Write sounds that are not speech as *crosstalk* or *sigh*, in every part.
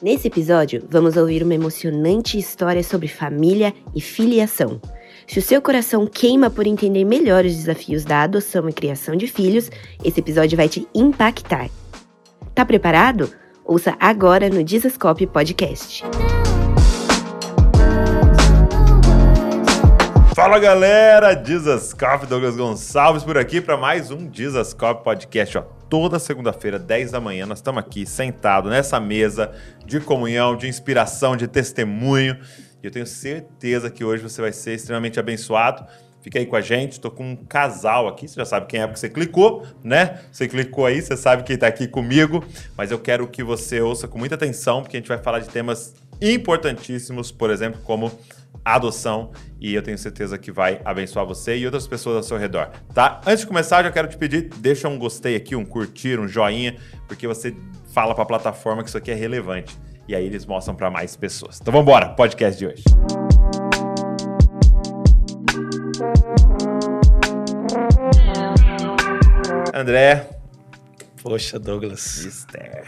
Nesse episódio, vamos ouvir uma emocionante história sobre família e filiação. Se o seu coração queima por entender melhor os desafios da adoção e criação de filhos, esse episódio vai te impactar. Tá preparado? Ouça agora no Dizascope Podcast. Fala galera, Dizascope, Douglas Gonçalves por aqui para mais um Dizascope Podcast. Ó, toda segunda-feira, 10 da manhã, nós estamos aqui sentados nessa mesa de comunhão, de inspiração, de testemunho. E eu tenho certeza que hoje você vai ser extremamente abençoado. Fica aí com a gente, estou com um casal aqui, você já sabe quem é porque você clicou, né? Você clicou aí, você sabe quem está aqui comigo, mas eu quero que você ouça com muita atenção, porque a gente vai falar de temas importantíssimos, por exemplo, como adoção, e eu tenho certeza que vai abençoar você e outras pessoas ao seu redor, tá? Antes de começar, já quero te pedir, deixa um gostei aqui, um curtir, um joinha, porque você fala para a plataforma que isso aqui é relevante. E aí eles mostram para mais pessoas. Então vamos embora, podcast de hoje. André. Poxa, Douglas. Esther.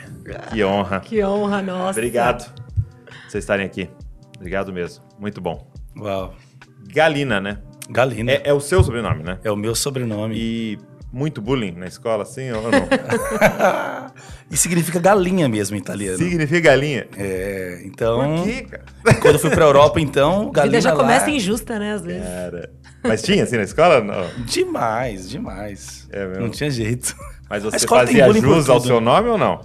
Que honra. Que honra, nossa. Obrigado por vocês estarem aqui. Obrigado mesmo. Muito bom. Uau. Galina, né? Galina. É, é o seu sobrenome, né? É o meu sobrenome. E muito bullying na escola, assim ou não? *laughs* e significa galinha mesmo em italiano. Significa galinha? É, então. Por quê, cara? Quando eu fui pra Europa, então, galinha. Vida já lá... começa injusta, né, às vezes. Cara. Mas tinha assim na escola? Não. Demais, demais. É mesmo? Não tinha jeito. Mas você fazia bullying por jus ao tudo. seu nome ou não?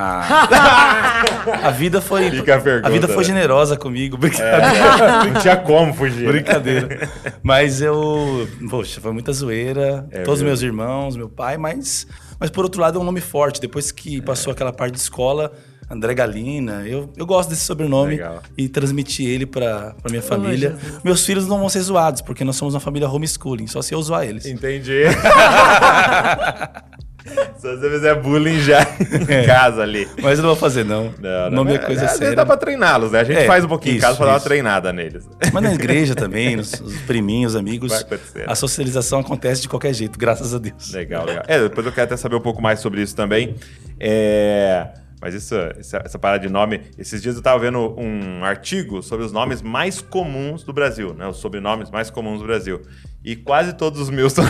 Ah. *laughs* a vida foi. Fica a pergunta, vida foi né? generosa comigo. Brincadeira. Não tinha como fugir. Brincadeira. Mas eu. Poxa, foi muita zoeira. É Todos os mesmo? meus irmãos, meu pai, mas. Mas por outro lado é um nome forte. Depois É. que passou aquela parte de escola, André Galina, eu, eu gosto desse sobrenome Legal. e transmiti ele pra, pra minha família. Meus filhos não vão ser zoados, porque nós somos uma família homeschooling, só se eu zoar eles. Entendi. *laughs* Se você fizer bullying já em casa ali. Mas eu não vou fazer, não. Não, o nome é mas coisa séria. dá pra treiná-los, né? A gente É, faz um pouquinho em isso, casa pra dar uma isso. treinada neles. Mas na igreja também, nos, os priminhos, amigos. Vai acontecer. A socialização acontece de qualquer jeito, graças a Deus. Legal, legal. É, depois eu quero até saber um pouco mais sobre isso também. É, Mas isso, essa, essa parada de nome. Esses dias eu tava vendo um artigo sobre os nomes mais comuns do Brasil, né? Os sobrenomes mais comuns do Brasil. E quase todos os meus são.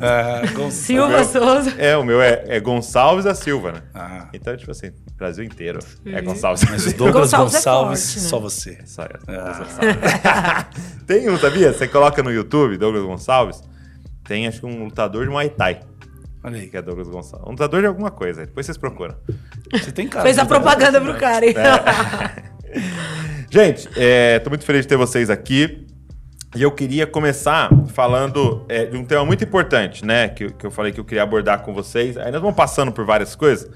Ah, com- Silva meu- Souza. é, o meu é, é Gonçalves da Silva, né? Ah. Então, tipo assim, Brasil inteiro é Sim. Gonçalves. Mas o Douglas Gonçalves Gonçalves, é forte, né? só você. Só essa. Ah. *laughs* Tem um, sabia? Você coloca no YouTube, Douglas Gonçalves, tem acho que um lutador de Muay Thai, Olha aí, que é Douglas Gonçalves. Um lutador de alguma coisa, depois vocês procuram. Você tem cara. Fez a de- propaganda pro cara, hein? *laughs* Gente, é, tô muito feliz de ter vocês aqui. E eu queria começar falando é, de um tema muito importante, né? Que, que eu falei que eu queria abordar com vocês. Aí nós vamos passando por várias coisas.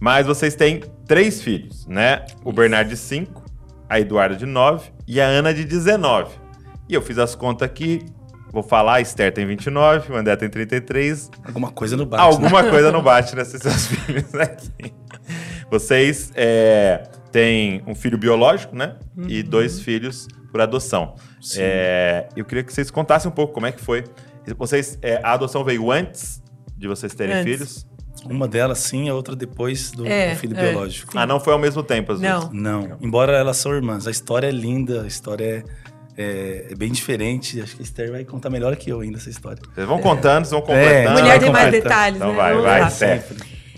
Mas vocês têm três filhos, né? O Bernardo de 5, a Eduarda de 9 e a Ana de 19. E eu fiz as contas aqui. Vou falar, a Esther tem 29, o André tem 33, Alguma coisa no bate. Alguma né? coisa não *laughs* bate nesses seus filhos aqui. Vocês é, têm um filho biológico, né? E dois filhos por adoção. Sim. É, eu queria que vocês contassem um pouco como é que foi. Vocês, é, a adoção veio antes de vocês terem Antes. filhos? Uma delas sim, a outra depois do, É, do filho é. biológico. Ah, não foi ao mesmo tempo as Não. duas? Não, embora elas são irmãs. A história é linda, a história é, é- é bem diferente. Acho que a Esther vai contar melhor que eu ainda essa história. Vocês vão contando, vocês vão completando. Mulher tem mais detalhes, Então né? vai, Vamos vai, lá. Esther.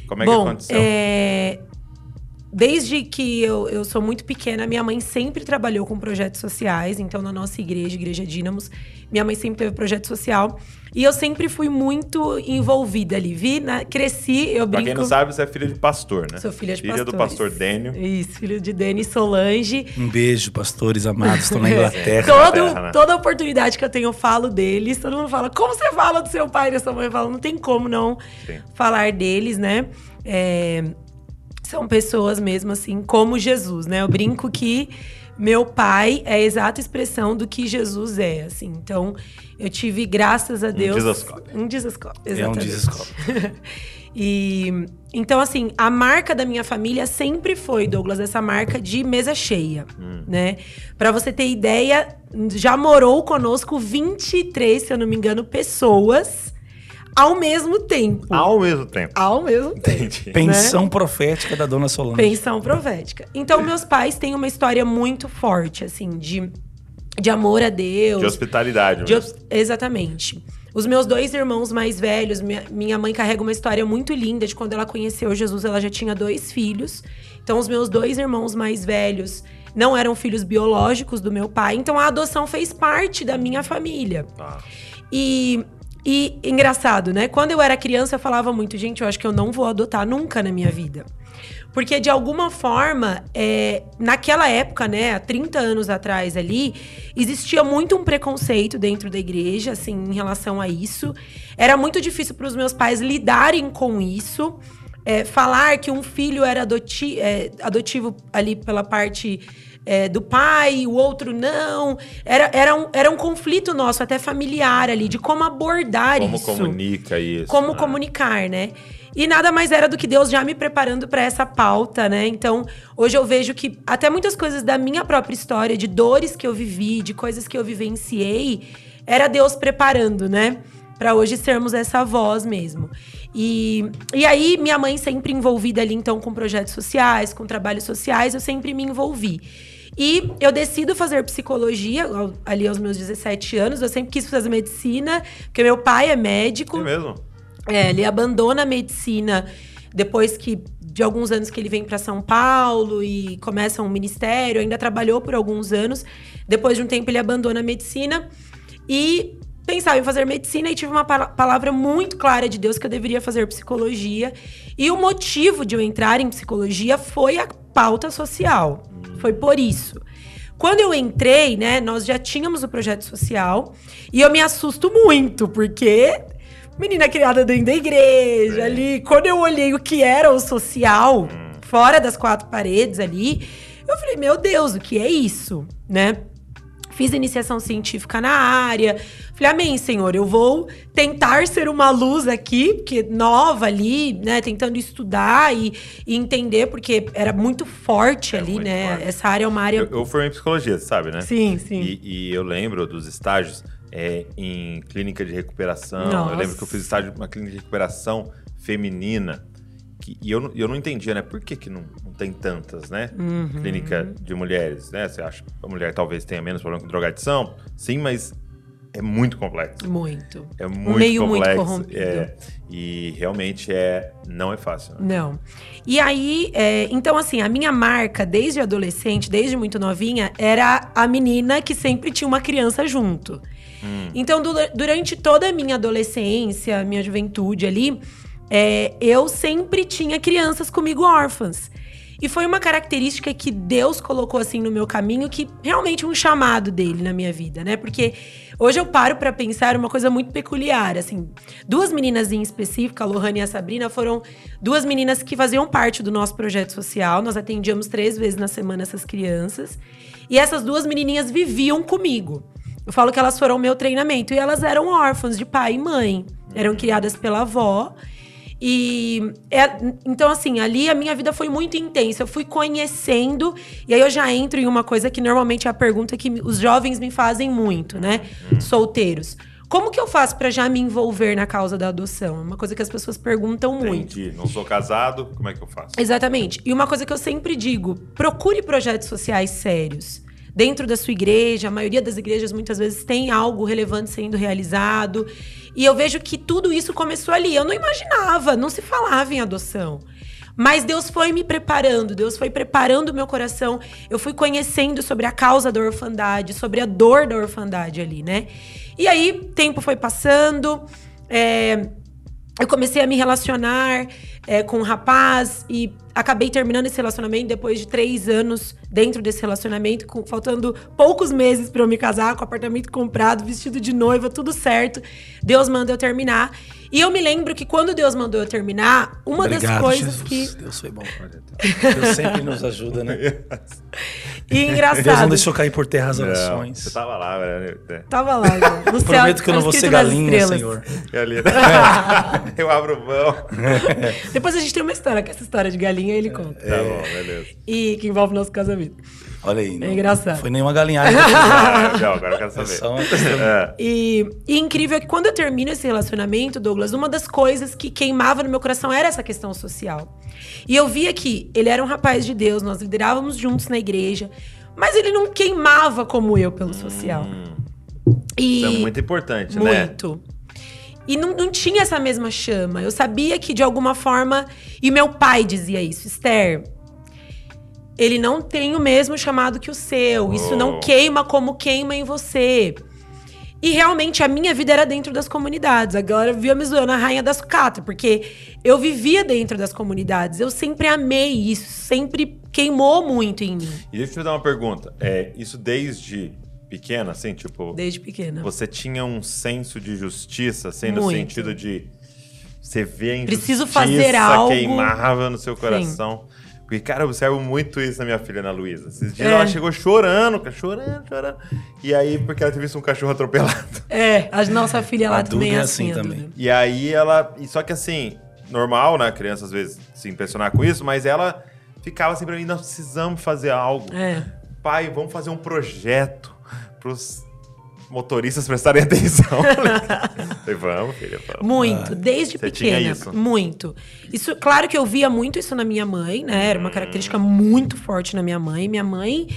Como é que Bom, aconteceu? é, desde que eu, eu sou muito pequena, minha mãe sempre trabalhou com projetos sociais. Então, na nossa igreja, Igreja Dínamos, minha mãe sempre teve projeto social. E eu sempre fui muito envolvida ali. Vi, na- cresci, eu Pra brinco... quem não sabe, você é filha de pastor, né? Sou filha de Filha do pastor Dênio. Isso, filho de Dani Solange. Um beijo, pastores amados, estão na Inglaterra. Todo, terra, né? Toda oportunidade que eu tenho, eu falo deles. Todo mundo fala, como você fala do seu pai e da sua mãe? Eu falo, não tem como não Sim. falar deles, né? É, são pessoas mesmo assim, como Jesus, né? Eu brinco que meu pai é a exata expressão do que Jesus é, assim. Então, eu tive, graças a Deus... Um Jesuscope, É um exatamente. desescope. *laughs* E então, assim, a marca da minha família sempre foi, Douglas, essa marca de mesa cheia, né? Pra você ter ideia, já morou conosco 23, se eu não me engano, pessoas ao mesmo tempo. Ao mesmo tempo. Ao mesmo tempo. Entendi. Pensão profética da dona Solange. Pensão profética. Então, meus pais têm uma história muito forte, assim, de, de amor a Deus. De hospitalidade. de hos- exatamente. Os meus dois irmãos mais velhos, minha, minha mãe carrega uma história muito linda de quando ela conheceu Jesus, ela já tinha dois filhos. Então, os meus dois irmãos mais velhos não eram filhos biológicos do meu pai. Então, a adoção fez parte da minha família. Tá. E, e engraçado, né? Quando eu era criança, eu falava muito, gente, eu acho que eu não vou adotar nunca na minha vida. Porque, de alguma forma, é, naquela época, né, há 30 anos atrás ali, existia muito um preconceito dentro da igreja, assim, em relação a isso. Era muito difícil para os meus pais lidarem com isso. É, falar que um filho era adoti é, adotivo ali pela parte é, do pai, o outro não. Era, era, um, era um conflito nosso, até familiar ali, de como abordar Como isso. comunica isso? Como né? comunicar, né? E nada mais era do que Deus já me preparando para essa pauta, né? Então, hoje eu vejo que até muitas coisas da minha própria história, de dores que eu vivi, de coisas que eu vivenciei, era Deus preparando, né? Para hoje sermos essa voz mesmo. E, e aí, minha mãe sempre envolvida ali, então, com projetos sociais, com trabalhos sociais, eu sempre me envolvi. E eu decido fazer psicologia ali aos meus 17 anos. Eu sempre quis fazer medicina, porque meu pai é médico. É mesmo? É, ele abandona a medicina depois que de alguns anos que ele vem para São Paulo e começa um ministério, ainda trabalhou por alguns anos. Depois de um tempo ele abandona a medicina e pensava em fazer medicina e tive uma pala- palavra muito clara de Deus que eu deveria fazer psicologia. E o motivo de eu entrar em psicologia foi a pauta social. Foi por isso. Quando eu entrei, né, nós já tínhamos o projeto social e eu me assusto muito, porque menina criada dentro da igreja ali, quando eu olhei o que era o social, fora das quatro paredes ali, eu falei, meu Deus, o que é isso, né? Fiz iniciação científica na área. Falei, amém, Senhor, eu vou tentar ser uma luz aqui, porque nova ali, né? Tentando estudar e, e entender, porque era muito forte É ali, muito né? forte. Essa área é uma área. Eu, eu formei em psicologia, sabe, né? Sim, sim. E, e eu lembro dos estágios é, em clínica de recuperação. Nossa. Eu lembro que eu fiz estágio numa clínica de recuperação feminina. Que, e eu, não- eu não entendia, né? Por que, que não, não tem tantas, né? Uhum. Clínica de mulheres, né? Você acha que a mulher talvez tenha menos problema com drogadição? Sim, mas é muito complexo. Muito. É muito meio muito complexo. corrompido. é, e realmente é, não é fácil. Né? Não. E aí, é, então assim, a minha marca, desde adolescente, desde muito novinha, era a menina que sempre tinha uma criança junto. Então, du- durante toda a minha adolescência, minha juventude ali, é, eu sempre tinha crianças comigo órfãs. E foi uma característica que Deus colocou assim no meu caminho, que realmente um chamado dele na minha vida, né? Porque hoje eu paro pra pensar uma coisa muito peculiar, assim. Duas meninas em específico, a Lohane e a Sabrina, foram duas meninas que faziam parte do nosso projeto social. Nós atendíamos três vezes na semana essas crianças. E essas duas menininhas viviam comigo. Eu falo que elas foram o meu treinamento. E elas eram órfãs de pai e mãe. Eram criadas pela avó. E é- então, assim, ali a minha vida foi muito intensa. Eu fui conhecendo, e aí eu já entro em uma coisa que normalmente é a pergunta que os jovens me fazem muito, né? Solteiros. Como que eu faço pra já me envolver na causa da adoção? É uma coisa que as pessoas perguntam muito. Entendi. Não sou casado, como é que eu faço? Exatamente. E uma coisa que eu sempre digo: procure projetos sociais sérios. Dentro da sua igreja, a maioria das igrejas muitas vezes tem algo relevante sendo realizado. E eu vejo que tudo isso começou ali. Eu não imaginava, não se falava em adoção. Mas Deus foi me preparando, Deus foi preparando o meu coração. Eu fui conhecendo sobre a causa da orfandade, sobre a dor da orfandade ali, né? E aí, tempo foi passando, é, eu comecei a me relacionar é, com um rapaz e acabei terminando esse relacionamento depois de três anos dentro desse relacionamento, com- faltando poucos meses para eu me casar, com apartamento comprado, vestido de noiva, tudo certo. Deus manda eu terminar. E eu me lembro que quando Deus mandou eu terminar, uma das Obrigado, coisas Jesus. que. Deus foi bom. Deus sempre nos ajuda, né? *laughs* E engraçado. Deus não deixou cair por terra as orações. você tava lá, né? Tava lá, no *laughs* céu. Prometo que eu não vou escrito ser galinha. Senhor. É ali, né? *laughs* eu abro mão. Depois a gente tem uma história, que essa história de galinha ele conta. Tá bom, beleza. E que envolve nosso casamento. Olha aí. não- engraçado. Não foi nenhuma galinhagem. *laughs* Não, agora eu quero É saber. só uma. É. E, e incrível é que quando eu termino esse relacionamento, Douglas, uma das coisas que queimava no meu coração era essa questão social. E eu via que ele era um rapaz de Deus, nós liderávamos juntos na igreja, mas ele não queimava como eu pelo social. E Isso é muito importante, né? muito. E não, não tinha essa mesma chama. Eu sabia que de alguma forma. E meu pai dizia isso, Esther. Ele não tem o mesmo chamado que o seu. Isso Oh. não queima como queima em você. E realmente a minha vida era dentro das comunidades. Agora eu via me zoando a rainha das sucata, porque eu vivia dentro das comunidades. Eu sempre amei isso, sempre queimou muito em mim, E deixa eu te dar uma pergunta. É, isso desde pequena, assim, tipo, desde pequena. você tinha um senso de justiça, assim, no Muito. sentido de você ver a injustiça Preciso fazer algo. queimava no seu coração. Porque, cara, eu observo muito isso na minha filha, Ana Luísa. Esses dias É. ela chegou chorando, chorando, chorando. E aí, porque ela teve visto um cachorro atropelado. É, a nossa filha lá também é é assim, assim também. E aí ela. Só que assim, normal, né? A criança às vezes se impressionar com isso, mas ela ficava assim pra mim: nós precisamos fazer algo. É. Pai, vamos fazer um projeto pros motoristas prestarem *laughs* atenção. Falei, vamos, filha, vamos. Muito, desde Você tinha pequena. isso? Muito. Isso, claro que eu via muito isso na minha mãe, né? Era uma característica muito forte na minha mãe. Minha mãe,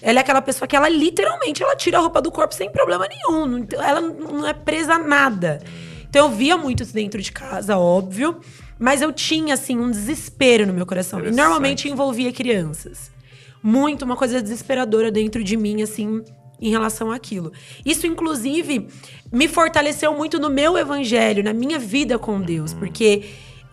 ela é aquela pessoa que ela literalmente ela tira a roupa do corpo sem problema nenhum. Ela não é presa a nada. Então eu via muito isso dentro de casa, óbvio. Mas eu tinha, assim, um desespero no meu coração. E normalmente envolvia crianças. Muito, uma coisa desesperadora dentro de mim, assim, em relação àquilo. Isso, inclusive, me fortaleceu muito no meu evangelho, na minha vida com Deus, porque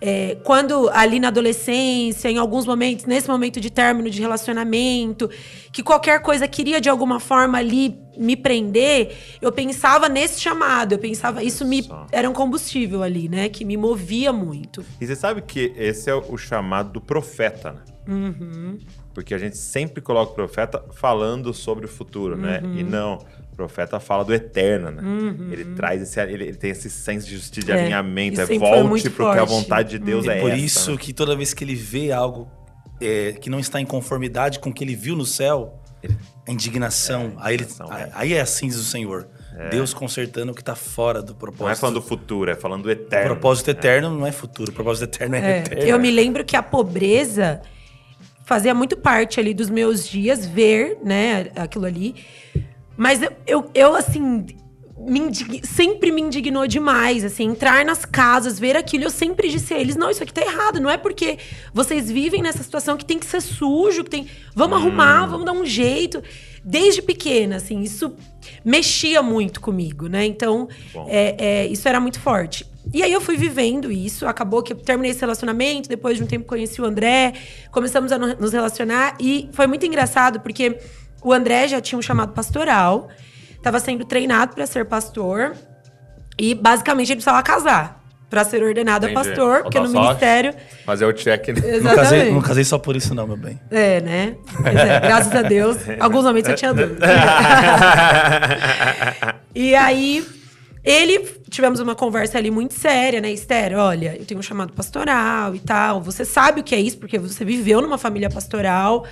é, quando ali na adolescência, em alguns momentos, nesse momento de término de relacionamento, que qualquer coisa queria de alguma forma ali me prender, eu pensava nesse chamado, eu pensava, isso me era um combustível ali, né, que me movia muito. E você sabe que esse é o chamado do profeta, né? Uhum. Porque a gente sempre coloca o profeta falando sobre o futuro, né? Uhum. E não, o profeta fala do eterno, né? Ele traz esse, ele, ele tem esse senso de justiça, de É, alinhamento, isso é volte muito pro que a forte. vontade de Deus é, É por essa, isso né? que toda vez que ele vê algo é, que não está em conformidade com o que ele viu no céu, a indignação, aí, ele, indignação, é. aí é assim diz o Senhor. Deus consertando o que está fora do propósito. Não é falando do futuro, é falando do O eterno. propósito eterno não é futuro, o propósito eterno é, É, eterno. eu me lembro que a pobreza fazia muito parte ali dos meus dias ver, né, aquilo ali. Mas eu, eu, eu, assim, me indig- sempre me indignou demais, assim, entrar nas casas, ver aquilo. Eu sempre disse a eles: não, isso aqui tá errado. Não é porque vocês vivem nessa situação que tem que ser sujo, que tem. Vamos arrumar, vamos dar um jeito. Desde pequena, assim, isso mexia muito comigo, né? Então, é, é, isso era muito forte. E aí eu fui vivendo isso, acabou que eu terminei esse relacionamento, depois de um tempo conheci o André, começamos a no- nos relacionar e foi muito engraçado porque o André já tinha um chamado pastoral, estava sendo treinado para ser pastor e basicamente ele precisava casar para ser ordenado a pastor, porque no ministério Fazer o check. né? *laughs* Não casei, não casei só por isso não, meu bem. É, né? É, graças a Deus. *laughs* Alguns momentos eu tinha dúvida. *laughs* e aí, ele... Tivemos uma conversa ali muito séria, né? Esther, olha, eu tenho um chamado pastoral e tal. Você sabe o que é isso, porque você viveu numa família pastoral.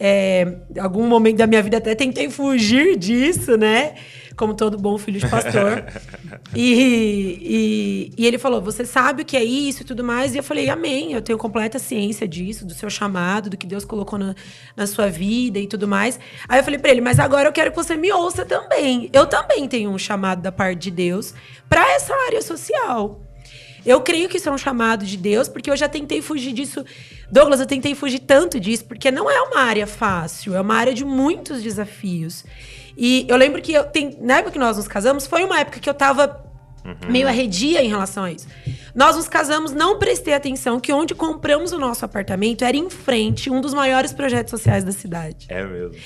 É, algum momento da minha vida até tentei fugir disso, né? Como todo bom filho de pastor. *laughs* E, e, e ele falou: Você sabe o que é isso e tudo mais? E eu falei: Amém. Eu tenho completa ciência disso, do seu chamado, do que Deus colocou na, na sua vida e tudo mais. Aí eu falei pra ele: Mas agora eu quero que você me ouça também. Eu também tenho um chamado da parte de Deus para essa área social. Eu creio que isso é um chamado de Deus, porque eu já tentei fugir disso. Douglas, eu tentei fugir tanto disso, porque não é uma área fácil, é uma área de muitos desafios. E eu lembro que eu tem, na época que nós nos casamos, foi uma época que eu tava meio arredia em relação a isso. Nós nos casamos, não prestei atenção que onde compramos o nosso apartamento era em frente um dos maiores projetos sociais da cidade. É mesmo.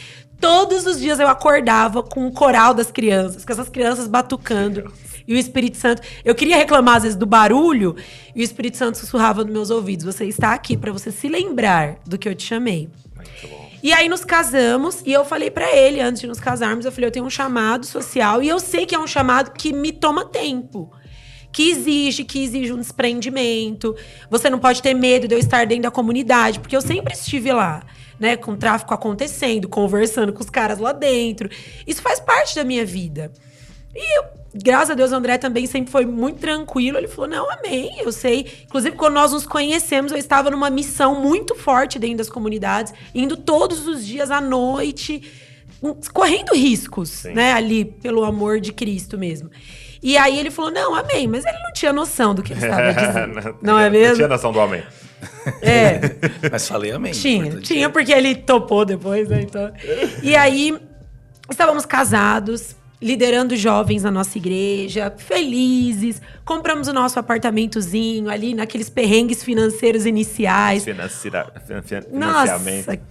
Todos os dias eu acordava com o coral das crianças, com essas crianças batucando. E o Espírito Santo. Eu queria reclamar, às vezes, do barulho, e o Espírito Santo sussurrava nos meus ouvidos: Você está aqui para você se lembrar do que eu te chamei. Muito bom. E aí nos casamos, e eu falei pra ele, antes de nos casarmos, eu falei: Eu tenho um chamado social, e eu sei que é um chamado que me toma tempo. que exige, que exige um desprendimento. Você não pode ter medo de eu estar dentro da comunidade, porque eu sempre estive lá, né, com tráfico acontecendo, conversando com os caras lá dentro. Isso faz parte da minha vida. E eu, graças a Deus, o André também sempre foi muito tranquilo. Ele falou: Não, amém, eu sei. Inclusive, quando nós nos conhecemos, eu estava numa missão muito forte dentro das comunidades, indo todos os dias à noite, correndo riscos, Sim. né, ali, pelo amor de Cristo mesmo. E aí ele falou: Não, amém, mas ele não tinha noção do que ele estava *laughs* dizendo. não, não é mesmo? Não tinha noção do amém. É. *laughs* mas falei amém. Tinha, tinha, porque ele topou depois, né? Então. E aí, estávamos casados liderando jovens na nossa igreja, felizes. Compramos o nosso apartamentozinho ali naqueles perrengues financeiros iniciais. Financira. Nossa,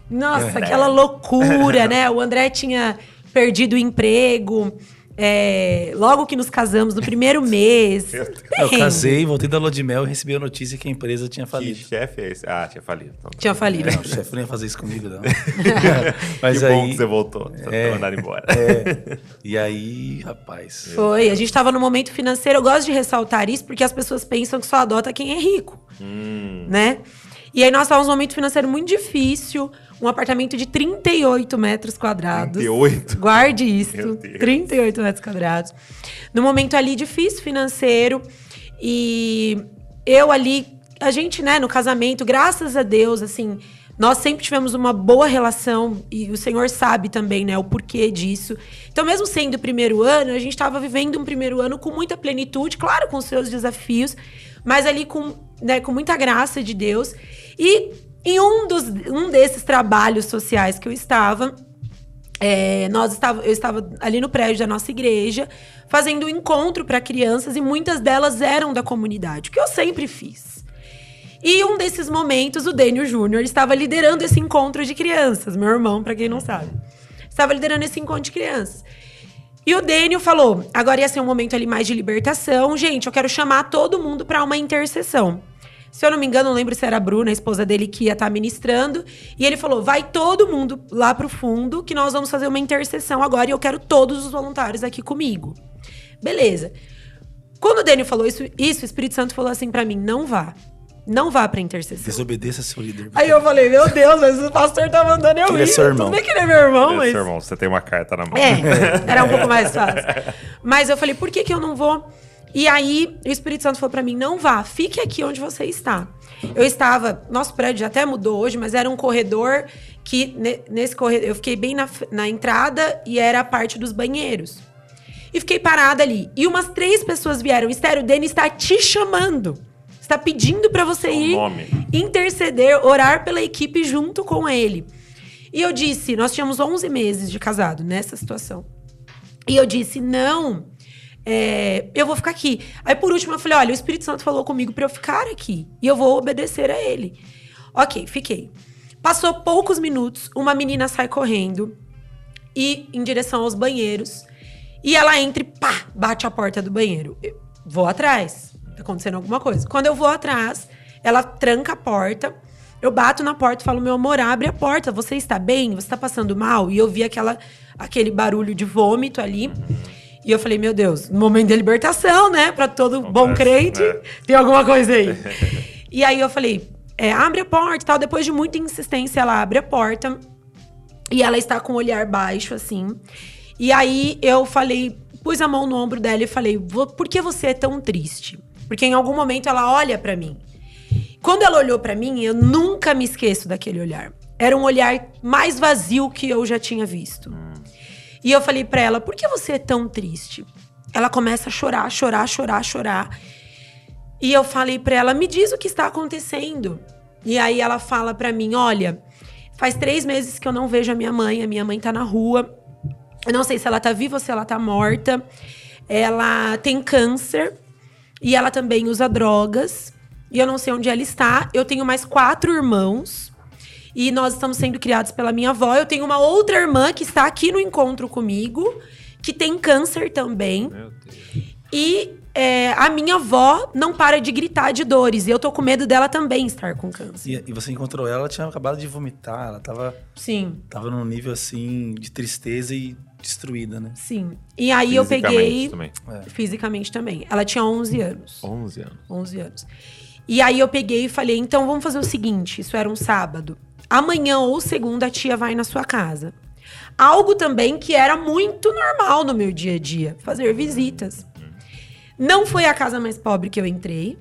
nossa, aquela loucura, né? O André tinha perdido o emprego. É, logo que nos casamos, no *laughs* primeiro mês. Eu casei, voltei da lua de mel e recebi a notícia que a empresa tinha falido. Que chefe é esse? Ah, tinha falido. Então, tinha falido. Não, o chefe não ia fazer isso comigo, não. *laughs* *laughs* Mas que aí, bom que você voltou. Você é, mandar embora. É, e aí, rapaz. Foi. A gente estava no momento financeiro. Eu gosto de ressaltar isso porque as pessoas pensam que só adota quem é rico. Hum. Né? E aí nós estávamos num momento financeiro muito difícil um apartamento de 38 metros quadrados. 38? Guarde isso. 38 metros quadrados. No momento ali difícil financeiro. E eu ali, a gente, né, no casamento, graças a Deus, assim, nós sempre tivemos uma boa relação e o Senhor sabe também, né, o porquê disso. Então, mesmo sendo o primeiro ano, a gente estava vivendo um primeiro ano com muita plenitude, claro, com seus desafios, mas ali com, né, com muita graça de Deus. E em um, dos, um desses trabalhos sociais que eu estava, é, nós estava, eu estava ali no prédio da nossa igreja, fazendo um encontro para crianças e muitas delas eram da comunidade, o que eu sempre fiz. E um desses momentos, o Daniel Júnior estava liderando esse encontro de crianças, meu irmão, para quem não sabe. Estava liderando esse encontro de crianças. E o Daniel falou: agora ia ser um momento ali mais de libertação. Gente, eu quero chamar todo mundo para uma intercessão. Se eu não me engano, não lembro se era a Bruna, a esposa dele, que ia estar tá ministrando. E ele falou: vai todo mundo lá pro fundo, que nós vamos fazer uma intercessão agora e eu quero todos os voluntários aqui comigo. Beleza. Quando o Daniel falou isso, isso o Espírito Santo falou assim para mim: não vá. Não vá pra intercessão. Desobedeça seu líder. Aí eu falei, meu Deus, mas o pastor tá mandando eu ir. Ele é seu irmão. Tudo bem que ele é meu irmão, ele mas... É seu irmão, você tem uma carta na mão. É, era um pouco *laughs* mais fácil. Mas eu falei, por que que eu não vou? E aí, o Espírito Santo falou para mim: não vá, fique aqui onde você está. Eu estava, nosso prédio até mudou hoje, mas era um corredor que nesse corredor eu fiquei bem na, na entrada e era a parte dos banheiros. E fiquei parada ali. E umas três pessoas vieram: Estéreo, o Denis está te chamando. Está pedindo para você ir nome. interceder, orar pela equipe junto com ele. E eu disse: nós tínhamos 11 meses de casado nessa situação. E eu disse: não é, eu vou ficar aqui. Aí por último eu falei: olha, o Espírito Santo falou comigo para eu ficar aqui e eu vou obedecer a ele. Ok, fiquei. Passou poucos minutos, uma menina sai correndo e em direção aos banheiros. E ela entra e pá, bate a porta do banheiro. Eu vou atrás. Tá acontecendo alguma coisa. Quando eu vou atrás, ela tranca a porta. Eu bato na porta e falo: Meu amor, abre a porta. Você está bem? Você está passando mal? E eu vi aquela, aquele barulho de vômito ali. E eu falei, meu Deus, momento de libertação, né? Para todo bom crente, é. tem alguma coisa aí. *laughs* e aí eu falei, é, abre a porta e tal. Depois de muita insistência, ela abre a porta. E ela está com o olhar baixo, assim. E aí eu falei, pus a mão no ombro dela e falei, por que você é tão triste? Porque em algum momento ela olha para mim. Quando ela olhou para mim, eu nunca me esqueço daquele olhar. Era um olhar mais vazio que eu já tinha visto. E eu falei para ela: por que você é tão triste? Ela começa a chorar, chorar, chorar, chorar. E eu falei para ela: me diz o que está acontecendo. E aí ela fala para mim: olha, faz três meses que eu não vejo a minha mãe, a minha mãe tá na rua. Eu não sei se ela tá viva ou se ela tá morta. Ela tem câncer e ela também usa drogas. E eu não sei onde ela está. Eu tenho mais quatro irmãos. E nós estamos sendo criados pela minha avó. Eu tenho uma outra irmã que está aqui no encontro comigo, que tem câncer também. Meu Deus. E é, a minha avó não para de gritar de dores. E eu tô com medo dela também estar com câncer. E, e você encontrou ela, ela tinha acabado de vomitar, ela tava, Sim, tava num nível assim de tristeza e destruída, né? sim. E aí eu Fisicamente peguei. Também. Fisicamente também. Ela tinha 11 anos. 11 anos. 11 anos. E aí eu peguei e falei: então vamos fazer o seguinte: isso era um sábado. Amanhã ou segunda a tia vai na sua casa. Algo também que era muito normal no meu dia a dia: fazer visitas. Não foi a casa mais pobre que eu entrei,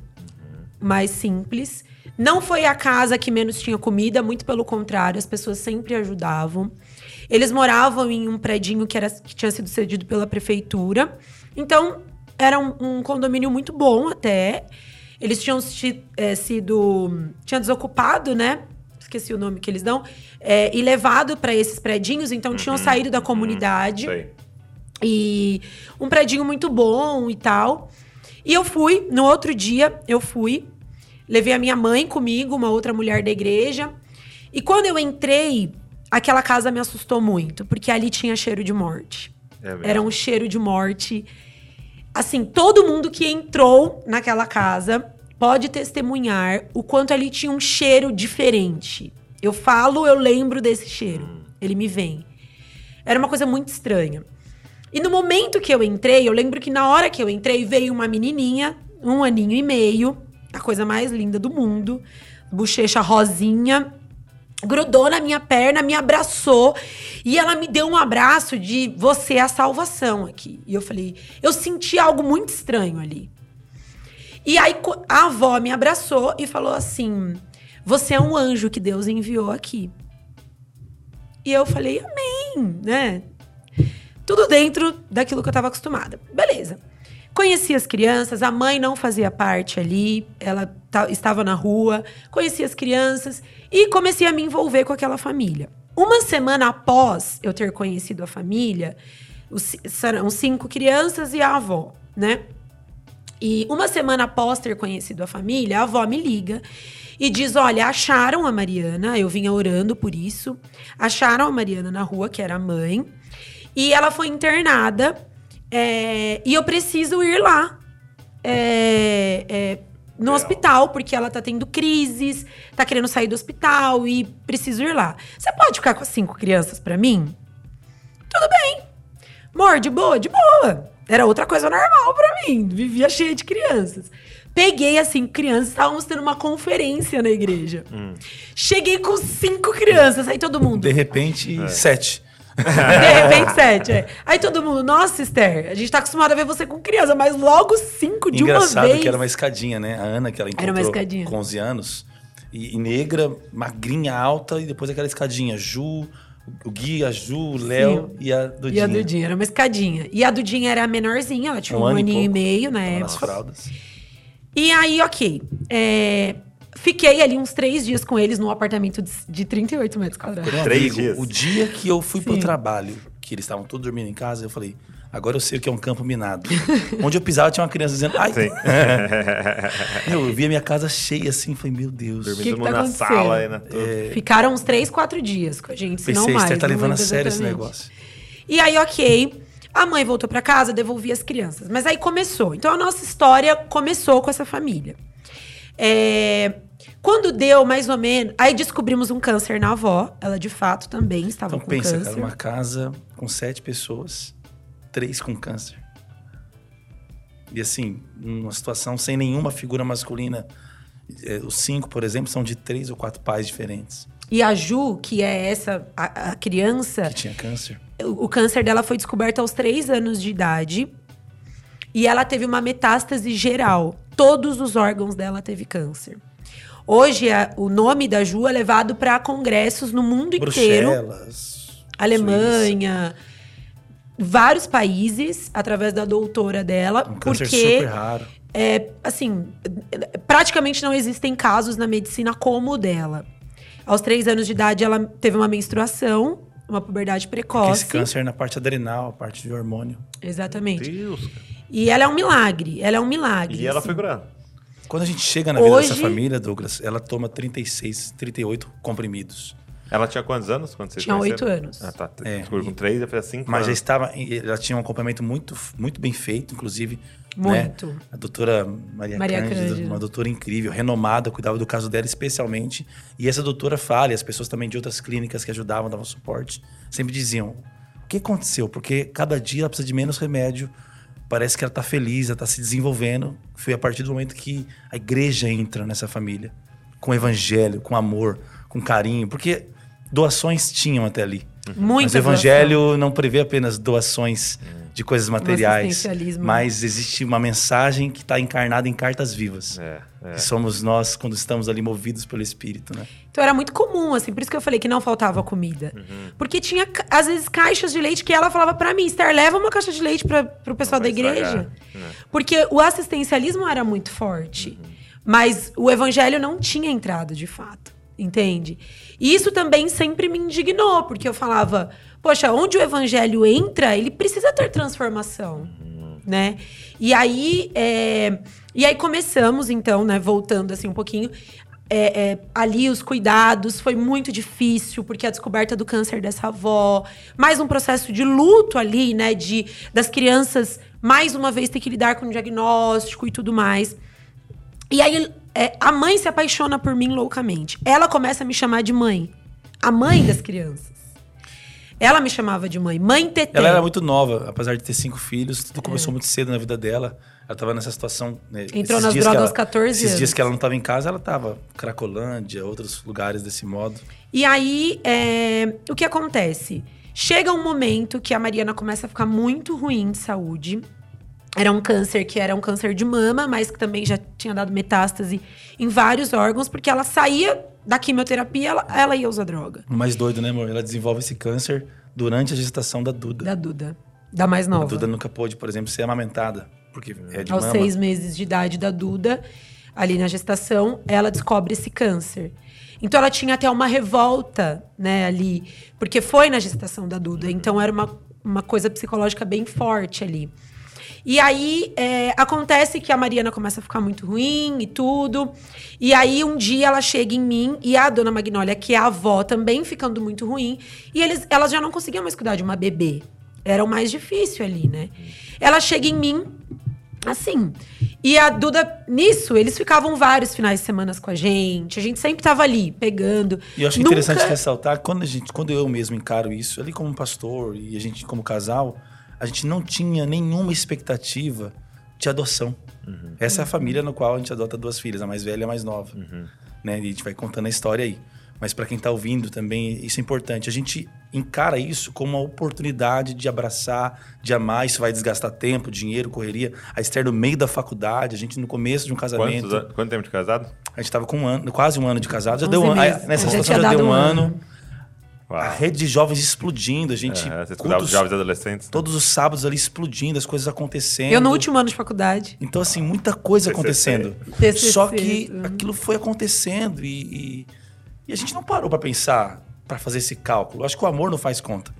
mais simples. Não foi a casa que menos tinha comida, muito pelo contrário, as pessoas sempre ajudavam. Eles moravam em um predinho que, era, que tinha sido cedido pela prefeitura. Então, era um, um condomínio muito bom até. Eles tinham é, sido. Tinha desocupado, né? Esqueci o nome que eles dão. é, e levado para esses predinhos, então tinham saído da comunidade. Sei. E um predinho muito bom e tal. E eu fui, no outro dia, eu fui, levei a minha mãe comigo, uma outra mulher da igreja. E quando eu entrei, aquela casa me assustou muito, porque ali tinha cheiro de morte. É. Era um cheiro de morte. Assim, todo mundo que entrou naquela casa pode testemunhar o quanto ali tinha um cheiro diferente. Eu falo, eu lembro desse cheiro. Ele me vem. Era uma coisa muito estranha. E no momento que eu entrei, eu lembro que na hora que eu entrei, veio uma menininha, um aninho e meio, a coisa mais linda do mundo, bochecha rosinha, grudou na minha perna, me abraçou e ela me deu um abraço de você é a salvação aqui. E eu falei, eu senti algo muito estranho ali. E aí a avó me abraçou e falou assim: Você é um anjo que Deus enviou aqui. E eu falei, amém, né? Tudo dentro daquilo que eu estava acostumada. Beleza. Conheci as crianças, a mãe não fazia parte ali, ela ta- estava na rua, conheci as crianças e comecei a me envolver com aquela família. Uma semana após eu ter conhecido a família, os, eram cinco crianças e a avó, né? E uma semana após ter conhecido a família, a avó me liga e diz: Olha, acharam a Mariana, eu vinha orando por isso. Acharam a Mariana na rua, que era a mãe, e ela foi internada. é, e eu preciso ir lá é, é, no hospital, porque ela tá tendo crises, tá querendo sair do hospital e preciso ir lá. Você pode ficar com as cinco crianças pra mim? Tudo bem. Amor, de boa? De boa. Era outra coisa normal pra mim. Vivia cheia de crianças. Peguei, assim, crianças. Estávamos tendo uma conferência na igreja. Cheguei com cinco crianças. Aí todo mundo... De repente, sete. *laughs* De repente, sete. é. Aí todo mundo... Nossa, Esther, a gente tá acostumado a ver você com criança. Mas logo cinco de Engraçado uma vez. que era uma escadinha, né? A Ana, que ela encontrou Era uma escadinha. com 11 anos. E, e negra, magrinha, alta. E depois aquela escadinha. Ju, o Gui, a Ju, o Léo e a E Dudinha. a Dudinha, era uma escadinha. E a Dudinha era a menorzinha, ela tinha um, ano e aninho e, pouco. meio na Tava nas época. fraldas. E aí, ok. É, fiquei ali uns três dias com eles num apartamento de, de 38 metros quadrados. Um Três dias. O dia que eu fui pro Sim. trabalho, que eles estavam todos dormindo em casa, eu falei, agora eu sei o que é um campo minado. Onde eu pisava tinha uma criança dizendo, ai. Sim. Meu, *laughs* eu vi a minha casa cheia assim, falei, meu Deus. Dormindo que mundo tá na sala aí, né? Tudo. Ficaram uns três, quatro dias com a gente, se não Pensei, mais. Esther tá não levando a sério esse negócio. E aí, ok. A mãe voltou pra casa, devolvi as crianças. Mas aí começou. Então a nossa história começou com essa família. É, Quando deu mais ou menos. Aí descobrimos um câncer na avó. Ela de fato também estava Então com pensa, câncer. cara, uma casa com sete pessoas, três com câncer. E assim, numa situação sem nenhuma figura masculina. É, os cinco, por exemplo, são de três ou quatro pais diferentes E a Ju, que é essa, a, a criança, que tinha câncer. o, o câncer dela foi descoberto aos três anos de idade. E ela teve uma metástase geral. Todos os órgãos dela teve câncer. Hoje, a- o nome da Ju é levado para congressos no mundo inteiro. Bruxelas. Suíça. Vários países, através da doutora dela. Um câncer porque, super raro. é, assim, praticamente não existem casos na medicina como o dela. Aos três anos de idade, ela teve uma menstruação, uma puberdade precoce. esse câncer é na parte adrenal, a parte de hormônio. Exatamente. Deus, cara. E ela é um milagre. Ela é um milagre. E ela assim. foi curada. Quando a gente chega na vida Hoje- dessa família, Douglas, ela toma 36, 38 comprimidos. Ela tinha quantos anos quando vocês Tinha oito anos. Ah, tá. É, com e- três, já fez cinco Mas já anos. estava, ela tinha um acompanhamento muito, muito bem feito, inclusive Muito. Né? A doutora Maria, Maria Cândida, Cândida. uma doutora incrível, renomada, cuidava do caso dela especialmente. E essa doutora fala, e as pessoas também de outras clínicas que ajudavam, davam suporte, sempre diziam: o que aconteceu? Porque cada dia ela precisa de menos remédio, parece que ela está feliz, ela está se desenvolvendo. Foi a partir do momento que a igreja entra nessa família, com evangelho, com amor, com carinho, porque doações tinham até ali. Muita Mas o evangelho não prevê apenas doações de coisas materiais, assistencialismo. mas existe uma mensagem que está encarnada em cartas vivas. É, é. Que somos nós quando estamos ali movidos pelo Espírito, né? Então era muito comum, assim, por isso que eu falei que não faltava comida. Porque tinha, às vezes, caixas de leite que ela falava pra mim, Esther, leva uma caixa de leite para pro pessoal da igreja. né? Porque o assistencialismo era muito forte. Mas o evangelho não tinha entrado de fato. Entende? E isso também sempre me indignou, porque eu falava, poxa, onde o evangelho entra, ele precisa ter transformação. Né? E aí, é, e aí começamos, então, né, voltando assim um pouquinho. é, é, ali os cuidados foi muito difícil porque a descoberta do câncer dessa avó, mais um processo de luto ali, né, de das crianças mais uma vez ter que lidar com o diagnóstico e tudo mais. E aí é, a mãe se apaixona por mim loucamente. Ela começa a me chamar de mãe, a mãe das crianças. Ela me chamava de mãe, mãe Tetê. Ela era muito nova, apesar de ter cinco filhos, tudo É. começou muito cedo na vida dela. Ela estava nessa situação. né, Entrou esses nas dias drogas aos 14 Esses dias anos. que ela não estava em casa, ela estava Cracolândia, outros lugares desse modo. E aí, é, o que acontece? Chega um momento que a Mariana começa a ficar muito ruim de saúde. Era um câncer que era um câncer de mama, mas que também já tinha dado metástase em vários órgãos, porque ela saía da quimioterapia, ela, ela ia usar droga. O mais doido, né, amor? Ela desenvolve esse câncer durante a gestação da Duda. Da Duda. Da mais nova. A Duda nunca pôde, por exemplo, ser amamentada, porque é de Aos mama. seis meses de idade da Duda, ali na gestação, ela descobre esse câncer. Então ela tinha até uma revolta, né, ali, porque foi na gestação da Duda. Então era uma, uma coisa psicológica bem forte ali. E aí é, acontece que a Mariana começa a ficar muito ruim e tudo. E aí um dia ela chega em mim e a dona Magnólia, que é a avó, também ficando muito ruim. E eles, elas já não conseguiam mais cuidar de uma bebê. Era o mais difícil ali, né? Ela chega em mim assim. E a Duda, nisso, eles ficavam vários finais de semana com a gente. A gente sempre tava ali, pegando. E eu acho Nunca- interessante ressaltar, quando, a gente, quando eu mesmo encaro isso, ali como pastor e a gente como casal, a gente não tinha nenhuma expectativa de adoção. Essa é a família no qual a gente adota duas filhas, a mais velha e a mais nova. Né? E a gente vai contando a história aí. Mas para quem tá ouvindo também, isso é importante. A gente encara isso como uma oportunidade de abraçar, de amar. Isso vai desgastar tempo, dinheiro, correria. A Esther no meio da faculdade, a gente no começo de um casamento. Quantos Quanto tempo de casado? A gente tava com um ano, quase um ano de casado. Já 11 deu um, nessa Já situação já deu um um ano. ano. Uau. A rede de jovens explodindo, a gente. É, vocês cuidavam cultos, de jovens e adolescentes? todos os sábados ali explodindo, as coisas acontecendo. Eu no último ano de faculdade. Então, assim, muita coisa TCC. acontecendo. TCC, Só que aquilo foi acontecendo e, e, e a gente não parou para pensar, para fazer esse cálculo. Acho que o amor não faz conta.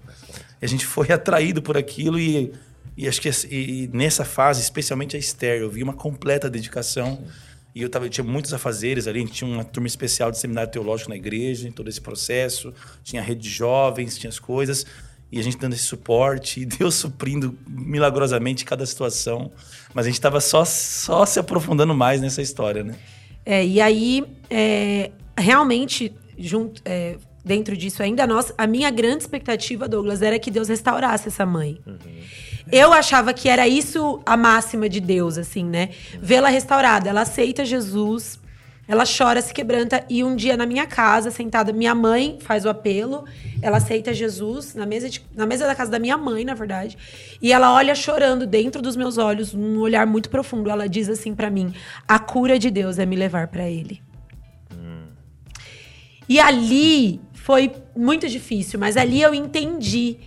E a gente foi *laughs* atraído por aquilo e, e acho que e, e nessa fase, especialmente a Esther, eu vi uma completa dedicação. E eu, tava, eu tinha muitos afazeres ali, a gente tinha uma turma especial de seminário teológico na igreja, em todo esse processo. Tinha a rede de jovens, tinha as coisas. E a gente dando esse suporte, e Deus suprindo milagrosamente cada situação. Mas a gente estava só, só se aprofundando mais nessa história, né? É, e aí, é, realmente, junto, é, dentro disso ainda, a, nossa, a minha grande expectativa, Douglas, era que Deus restaurasse essa mãe. Eu achava que era isso a máxima de Deus, assim, né? Vê-la restaurada. Ela aceita Jesus, ela chora, se quebranta. E um dia na minha casa, sentada, minha mãe faz o apelo, ela aceita Jesus na mesa, de- na mesa da casa da minha mãe, na verdade. E ela olha chorando dentro dos meus olhos, num olhar muito profundo. Ela diz assim pra mim: a cura de Deus é me levar pra Ele. E ali foi muito difícil, mas ali eu entendi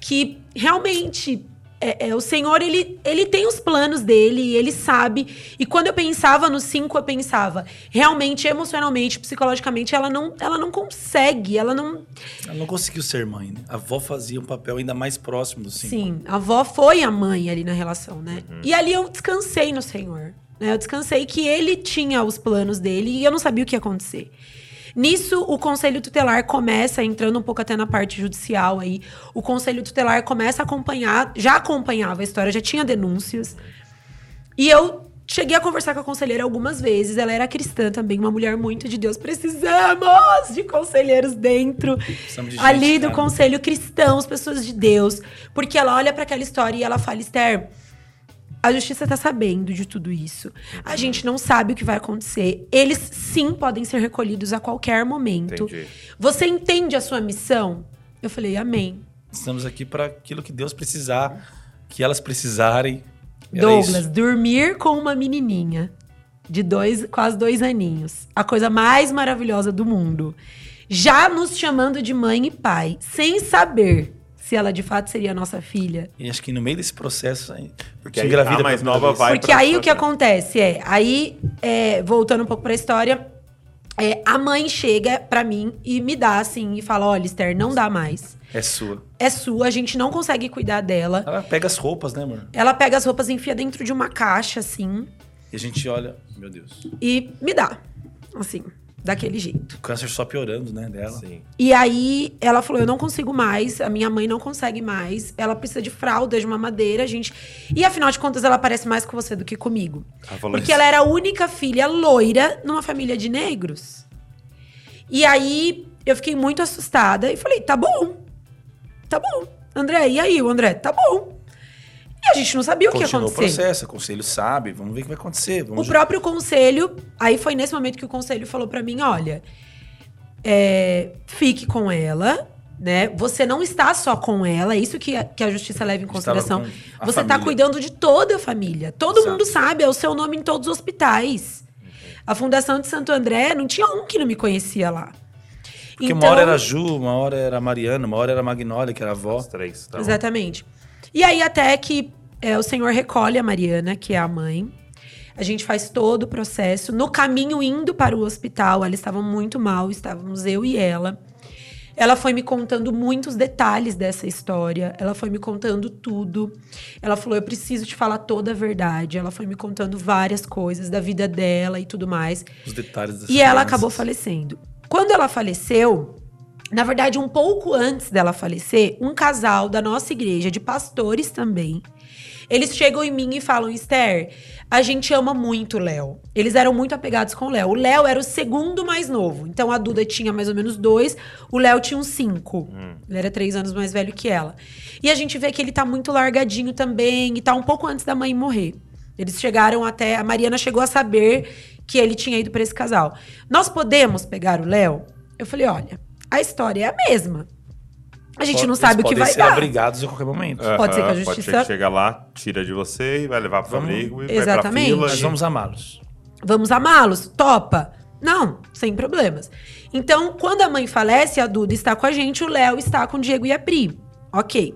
que realmente é, é, o Senhor ele, ele tem os planos dele, e ele sabe. E quando eu pensava nos cinco, eu pensava realmente, emocionalmente, psicologicamente, ela não, ela não consegue, ela não. Ela não conseguiu ser mãe, né? A avó fazia um papel ainda mais próximo do cinco. Sim, a avó foi a mãe ali na relação, né? E ali eu descansei no Senhor. Né? Eu descansei que ele tinha os planos dele e eu não sabia o que ia acontecer. Nisso, o conselho tutelar começa, entrando um pouco até na parte judicial aí, o conselho tutelar começa a acompanhar, já acompanhava a história, já tinha denúncias. E eu cheguei a conversar com a conselheira algumas vezes. Ela era cristã também, uma mulher muito de Deus. Precisamos de conselheiros dentro de gente, ali do cara. conselho cristãos, pessoas de Deus. Porque ela olha para aquela história e ela fala, Esther. A justiça tá sabendo de tudo isso. A gente não sabe o que vai acontecer. Eles sim podem ser recolhidos a qualquer momento. Entendi. Você entende a sua missão? Eu falei, amém. Estamos aqui para aquilo que Deus precisar, que elas precisarem. Era Douglas, isso. dormir com uma menininha de dois, quase dois aninhos. A coisa mais maravilhosa do mundo. Já nos chamando de mãe e pai, sem saber se ela de fato seria nossa filha. E acho que no meio desse processo, Porque aí engravida a mais nova vez. vai Porque aí o que acontece é, aí, é, voltando um pouco pra história, é, a mãe chega pra mim e me dá assim, e fala: olha, Esther, não dá mais. É sua. É sua, a gente não consegue cuidar dela. Ela pega as roupas, né, amor? Ela pega as roupas, enfia dentro de uma caixa, assim, E a gente olha, meu Deus, e me dá. Assim, daquele jeito. o câncer só piorando, né, dela. Sim. E aí ela falou: Eu não consigo mais, a minha mãe não consegue mais, ela precisa de fralda, de uma madeira, gente. E afinal de contas, ela parece mais com você do que comigo. Ela Porque isso. ela era a única filha loira numa família de negros. E aí eu fiquei muito assustada e falei: Tá bom, tá bom. André, e aí, o André? Tá bom. E a gente não sabia o que ia Continuou o acontecer. processo, o conselho sabe, vamos ver o que vai acontecer. O Vamos próprio conselho, aí foi nesse momento que o conselho falou pra mim, olha, é, fique com ela, né? Você não está só com ela, é isso que a, que a justiça leva em consideração. Você está cuidando de toda a família. Todo Exato. mundo sabe, é o seu nome em todos os hospitais. A Fundação de Santo André, não tinha um que não me conhecia lá. Porque uma hora era a Ju, uma hora era a Mariana, uma hora era a Magnólia, que era a avó. Os três. Tá bom. E aí, até que é, o senhor recolhe a Mariana, que é a mãe. A gente faz todo o processo. No caminho indo para o hospital, ela estava muito mal, estávamos eu e ela. Ela foi me contando muitos detalhes dessa história. Ela foi me contando tudo. Ela falou: Eu preciso te falar toda a verdade. Ela foi me contando várias coisas da vida dela e tudo mais. Os detalhes E ela crianças. acabou falecendo. Quando ela faleceu, na verdade, um pouco antes dela falecer, um casal da nossa igreja, de pastores também, eles chegam em mim e falam: Esther, a gente ama muito o Léo. Eles eram muito apegados com o Léo. O Léo era o segundo mais novo. Então a Duda tinha mais ou menos dois, o Léo tinha uns cinco. Ele era três anos mais velho que ela. E a gente vê que ele tá muito largadinho também, e tá um pouco antes da mãe morrer. Eles chegaram até. A Mariana chegou a saber que ele tinha ido para esse casal. Nós podemos pegar o Léo? Eu falei: olha, a história é a mesma. A gente não Eles sabe o que vai ser dar. obrigados a qualquer momento. Pode ser que a justiça- Pode ser que chega lá, tira de você e vai levar pro Vamos- amigo e Exatamente. vai pra Nós fila. vamos amá-los. Vamos amá-los? Topa? Não, sem problemas. Então, quando a mãe falece, a Duda está com a gente, o Léo está com o Diego e a Pri. Ok.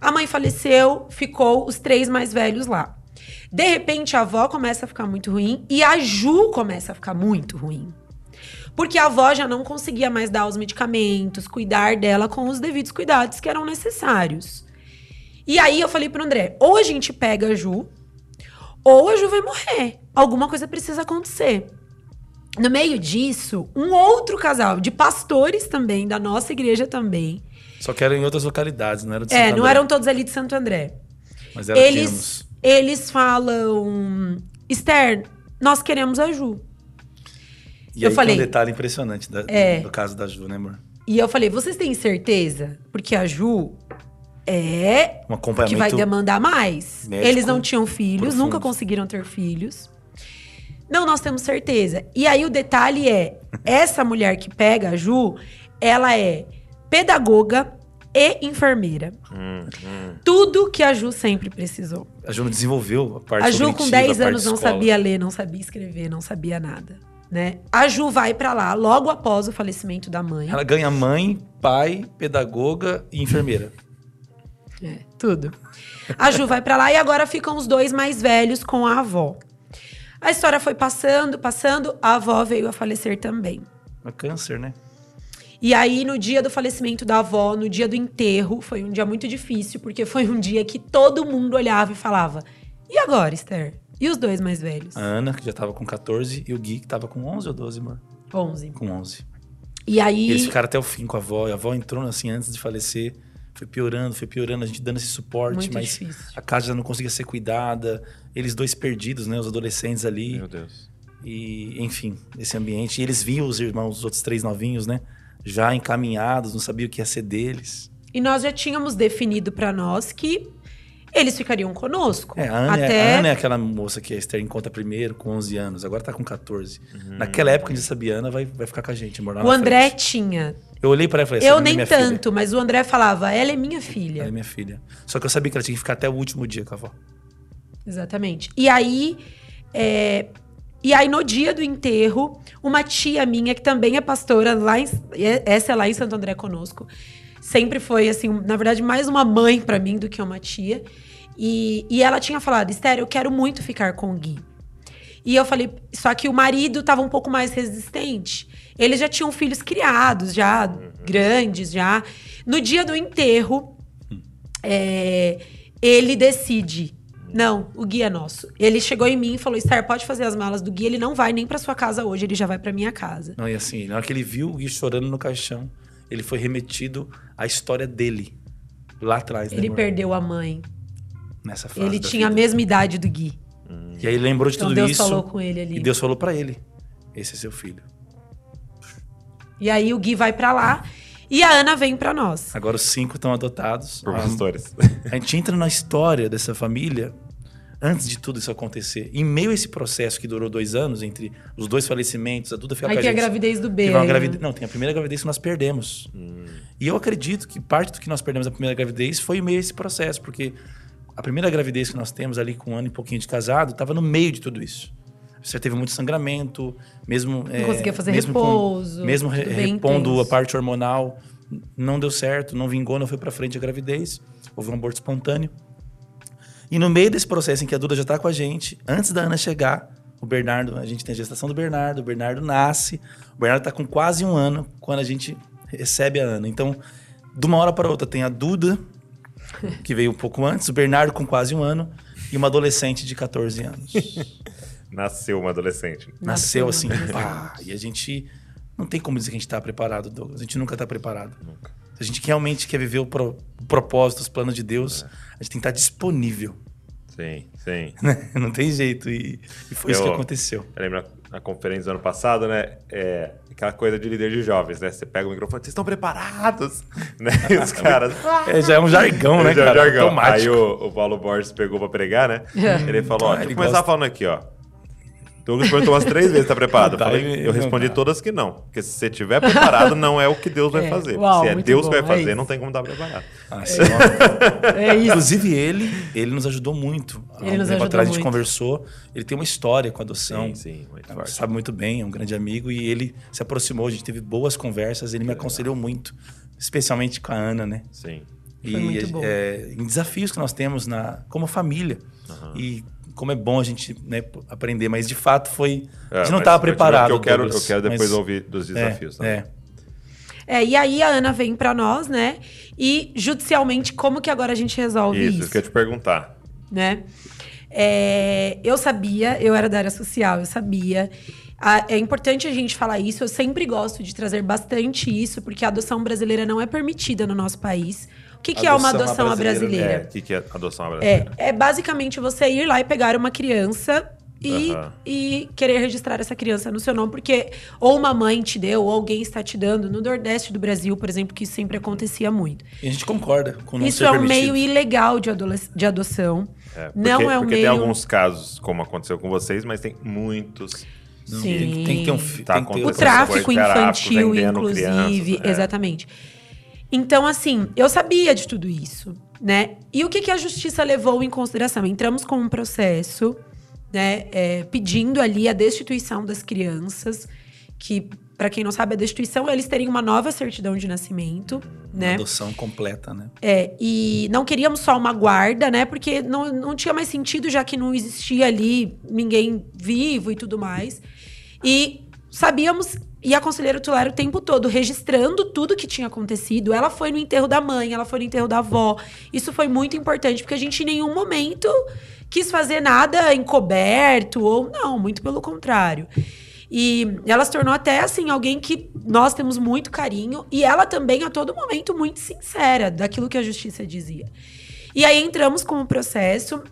A mãe faleceu, ficou os três mais velhos lá. De repente, a avó começa a ficar muito ruim e a Ju começa a ficar muito ruim. Porque a avó já não conseguia mais dar os medicamentos, cuidar dela com os devidos cuidados que eram necessários. E aí eu falei pro André: ou a gente pega a Ju, ou a Ju vai morrer. Alguma coisa precisa acontecer. No meio disso, um outro casal de pastores também, da nossa igreja também. Só que eram em outras localidades, não era de É, Santo não André, eram todos ali de Santo André. Mas era Eles, eles falam: Esther, nós queremos a Ju. E eu aí falei- tem um detalhe impressionante da- É. do caso da Ju, né, amor? E eu falei: vocês têm certeza? Porque a Ju é Um que acompanhamento vai demandar mais. Eles não tinham filhos, profundo. nunca conseguiram ter filhos. Não, nós temos certeza. E aí o detalhe é: *laughs* essa mulher que pega a Ju, ela é pedagoga e enfermeira. Hum, hum. Tudo que a Ju sempre precisou. A Ju não desenvolveu a parte A Ju, com cognitiva, 10 a parte anos, não sabia ler, não sabia escrever, não sabia nada. Né? A Ju vai pra lá logo após o falecimento da mãe. Ela ganha mãe, pai, pedagoga e enfermeira. *laughs* É, tudo. A Ju vai pra lá e agora ficam os dois mais velhos com a avó. A história foi passando, passando, a avó veio a falecer também. É câncer, né? E aí, no dia do falecimento da avó, no dia do enterro, foi um dia muito difícil, porque foi um dia que todo mundo olhava e falava: E agora, Esther? E os dois mais velhos? A Ana, que já tava com 14, e o Gui, que tava com 11 ou 12, amor? 11. Com 11. E aí. E eles ficaram até o fim com a avó. E a avó entrou assim antes de falecer. Foi piorando, foi piorando, a gente dando esse suporte, Muito mas difícil. a casa já não conseguia ser cuidada, eles dois perdidos, né? Os adolescentes ali. Meu Deus. E, enfim, esse ambiente. E eles viam os irmãos, os outros três novinhos, né? Já encaminhados, não sabiam o que ia ser deles. E nós já tínhamos definido pra nós que eles ficariam conosco. É, a Ana, é- até a Ana é aquela moça que a Esther encontra primeiro, com 11 anos. Agora tá com 14. Naquela época, a gente sabia, Ana vai, vai ficar com a gente, morar o André frente. tinha. Eu olhei pra ela e falei, Eu é nem filha. tanto, mas o André falava, ela é minha Ela filha. é minha filha. Só que eu sabia que ela tinha que ficar até o último dia com a avó. Exatamente. E aí, é, e aí no dia do enterro, uma tia minha, que também é pastora, lá em- é- essa é lá em Santo André conosco, sempre foi, assim, na verdade, mais uma mãe pra mim do que uma tia. E, e ela tinha falado, Esther, eu quero muito ficar com o Gui. E eu falei, só que o marido tava um pouco mais resistente. Eles já tinham filhos criados, já grandes, já. No dia do enterro, é, ele decide. Não, o Gui é nosso. Ele chegou em mim e falou: Esther, pode fazer as malas do Gui. Ele não vai nem pra sua casa hoje, ele já vai pra minha casa. Não, e assim, na hora que ele viu o Gui chorando no caixão, ele foi remetido à história dele. Lá atrás, né, Ele amor? perdeu a mãe. Nessa fase Ele tinha a vida. mesma idade do Gui. E aí ele lembrou de Então tudo Deus isso. falou com ele ali. E Deus falou pra ele: Esse é seu filho. E aí o Gui vai pra lá e a Ana vem pra nós. Agora os cinco estão adotados. Por A- pastores. A gente entra na história dessa família antes de tudo isso acontecer. Em meio a esse processo que durou dois anos, entre os dois falecimentos, a Duda foi Aí com a tem a gente. gravidez do B. Gravide-? Não, tem a primeira gravidez que nós perdemos. E eu acredito que parte do que nós perdemos na primeira gravidez foi meio esse processo, porque a primeira gravidez que nós temos ali com um ano e pouquinho de casado estava no meio de tudo isso. Você teve muito sangramento, mesmo. Não conseguia fazer mesmo repouso, mesmo re- repondo intenso. a parte hormonal, não deu certo, não vingou, não foi para frente a gravidez. Houve um aborto espontâneo. E no meio desse processo em que a Duda já tá com a gente, antes da Ana chegar, o Bernardo, a gente tem a gestação do Bernardo, o Bernardo nasce, o Bernardo tá com quase um ano quando a gente recebe a Ana. Então, de uma hora para outra, tem a Duda, que veio um pouco antes, o Bernardo com quase um ano, e uma adolescente de 14 anos. *laughs* Nasceu uma adolescente. Nasceu uma assim, adolescente. pá, e a gente não tem como dizer que a gente tá preparado, Douglas. A gente nunca tá preparado. Se a gente realmente quer viver o, pro- o propósito, os planos de Deus, a gente tem que estar disponível. Sim, sim. *laughs* né? Não tem jeito. E, e foi isso Eu- que aconteceu. Eu lembro na, na conferência do ano passado, né? É, aquela coisa de líder de jovens, né? Você pega o microfone, vocês estão preparados? *laughs* né? E os *laughs* caras. É, já é um jargão, né, Já é cara? jargão. Automático. Aí o, o Paulo Borges pegou pra pregar, né? Ele falou: ó, Ah, deixa eu começar gosta. falando aqui, ó. Douglas perguntou umas três vezes, tá preparado? *laughs* Eu, Tá, falei- eu respondi tá. todas que não. Porque se você tiver preparado, não é o que Deus vai É, fazer. uau, se é muito Deus bom, que é vai fazer, isso. não tem como estar preparado. Ah, sim, ó. É isso. Inclusive, ele, ele nos ajudou muito. Há Ele um nos tempo ajudou atrás a gente muito. conversou. Ele tem uma história com adoção. Sim, sim, muito forte. sabe muito bem, é um grande amigo. E ele se aproximou, a gente teve boas conversas. Ele me aconselhou muito. Especialmente com a Ana, né? Sim. E Foi muito bom. é, em desafios que nós temos na, como família. E como é bom a gente né, aprender. Mas, de fato, foi... É, a gente não mas estava preparado, Eu quero, eu Douglas, quero depois mas- ouvir dos desafios. é, também. é. É, e aí a Ana vem pra nós, né? E judicialmente, como que agora a gente resolve Isso, isso? isso que eu ia te perguntar. né? É, eu sabia, eu era da área social, eu sabia. A- é importante a gente falar isso. Eu sempre gosto de trazer bastante isso, porque a adoção brasileira não é permitida no nosso país. O que, que é uma Adoção à brasileira, brasileira? É, o que, que é adoção à É, brasileira? é basicamente você ir lá e pegar uma criança e, Aham. e querer registrar essa criança no seu nome, porque ou uma mãe te deu, ou alguém está te dando. No Nordeste do Brasil, por exemplo, que isso sempre acontecia muito. E a gente concorda com não isso ser é um permitido. meio ilegal de, de adoção. É, porque, não é um porque meio. tem alguns casos, como aconteceu com vocês, mas tem muitos. Não, Sim. Tem, que- tem que ter um... Tá tem que ter O tráfico coisa infantil, inclusive. crianças, é. Exatamente. Então, assim, eu sabia de tudo isso, né? E o que, que a justiça levou em consideração? Entramos com um processo, né? é, pedindo ali a destituição das crianças, que, para quem não sabe, a destituição é eles terem uma nova certidão de nascimento, né? Adoção completa, né? É, e não queríamos só uma guarda, né? Porque não, não tinha mais sentido, já que não existia ali ninguém vivo e tudo mais. E sabíamos, e a conselheira tutelar o tempo todo registrando tudo que tinha acontecido. Ela foi no enterro da mãe, ela foi no enterro da avó. Isso foi muito importante, porque a gente em nenhum momento quis fazer nada encoberto, ou não, muito pelo contrário. E ela se tornou até, assim, alguém que nós temos muito carinho. E ela também, a todo momento, muito sincera daquilo que a justiça dizia. E aí entramos com o processo.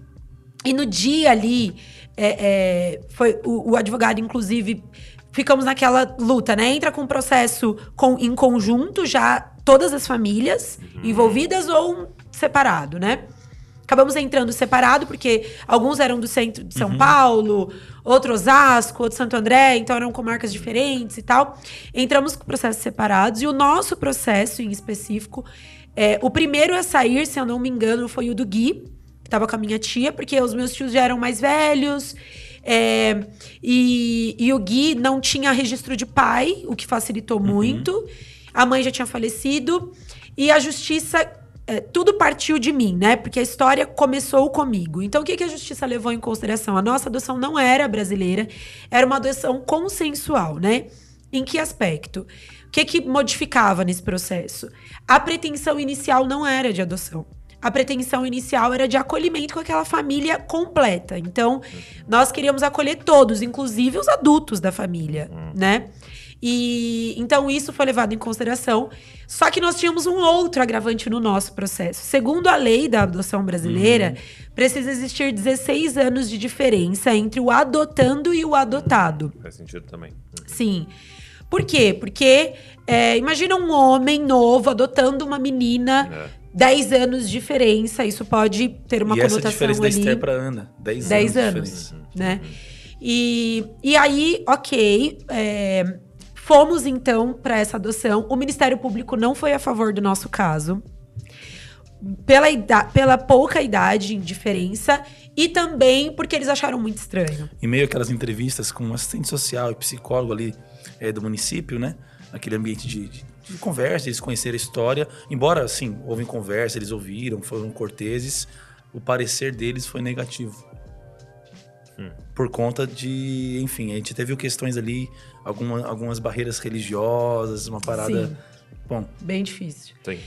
E no dia ali, é, é, foi o, o advogado, inclusive, ficamos naquela luta, né? Entra com o processo com, em conjunto, já todas as famílias envolvidas ou separado, né? Acabamos entrando separado, porque alguns eram do centro de São Paulo, outro Osasco, outro Santo André, então eram comarcas diferentes e tal. Entramos com processos separados, e o nosso processo em específico, é, o primeiro a sair, se eu não me engano, foi o do Gui, que estava com a minha tia, porque os meus tios já eram mais velhos. É, e, e o Gui não tinha registro de pai, o que facilitou muito. A mãe já tinha falecido. E a justiça é, tudo partiu de mim, né? Porque a história começou comigo. Então, o que, que a justiça levou em consideração? A nossa adoção não era brasileira, era uma adoção consensual, né? Em que aspecto? O que, que modificava nesse processo? A pretensão inicial não era de adoção. A pretensão inicial era de acolhimento com aquela família completa. Então, nós queríamos acolher todos, inclusive os adultos da família, né? E então isso foi levado em consideração. Só que nós tínhamos um outro agravante no nosso processo. Segundo a lei da adoção brasileira, precisa existir 16 anos de diferença entre o adotando e o adotado. Faz sentido também. Sim. Por quê? Porque é, imagina um homem novo adotando uma menina, É. 10 anos de diferença. Isso pode ter uma e essa conotação diferença da ali. Esther pra Ana. 10 anos. 10 de anos, diferença. né? E, e aí, ok, é, fomos então para essa adoção. O Ministério Público não foi a favor do nosso caso. Pela, ida- pela pouca idade em diferença e também porque eles acharam muito estranho. Em meio àquelas entrevistas com um assistente social e psicólogo ali é, do município, né? Naquele ambiente de, de- de conversa, eles conheceram a história. Embora, assim, houve conversa, eles ouviram, foram corteses, o parecer deles foi negativo. Por conta de, enfim, a gente teve questões ali, alguma, algumas barreiras religiosas, uma parada. Sim. Bom, Bem difícil. Sim.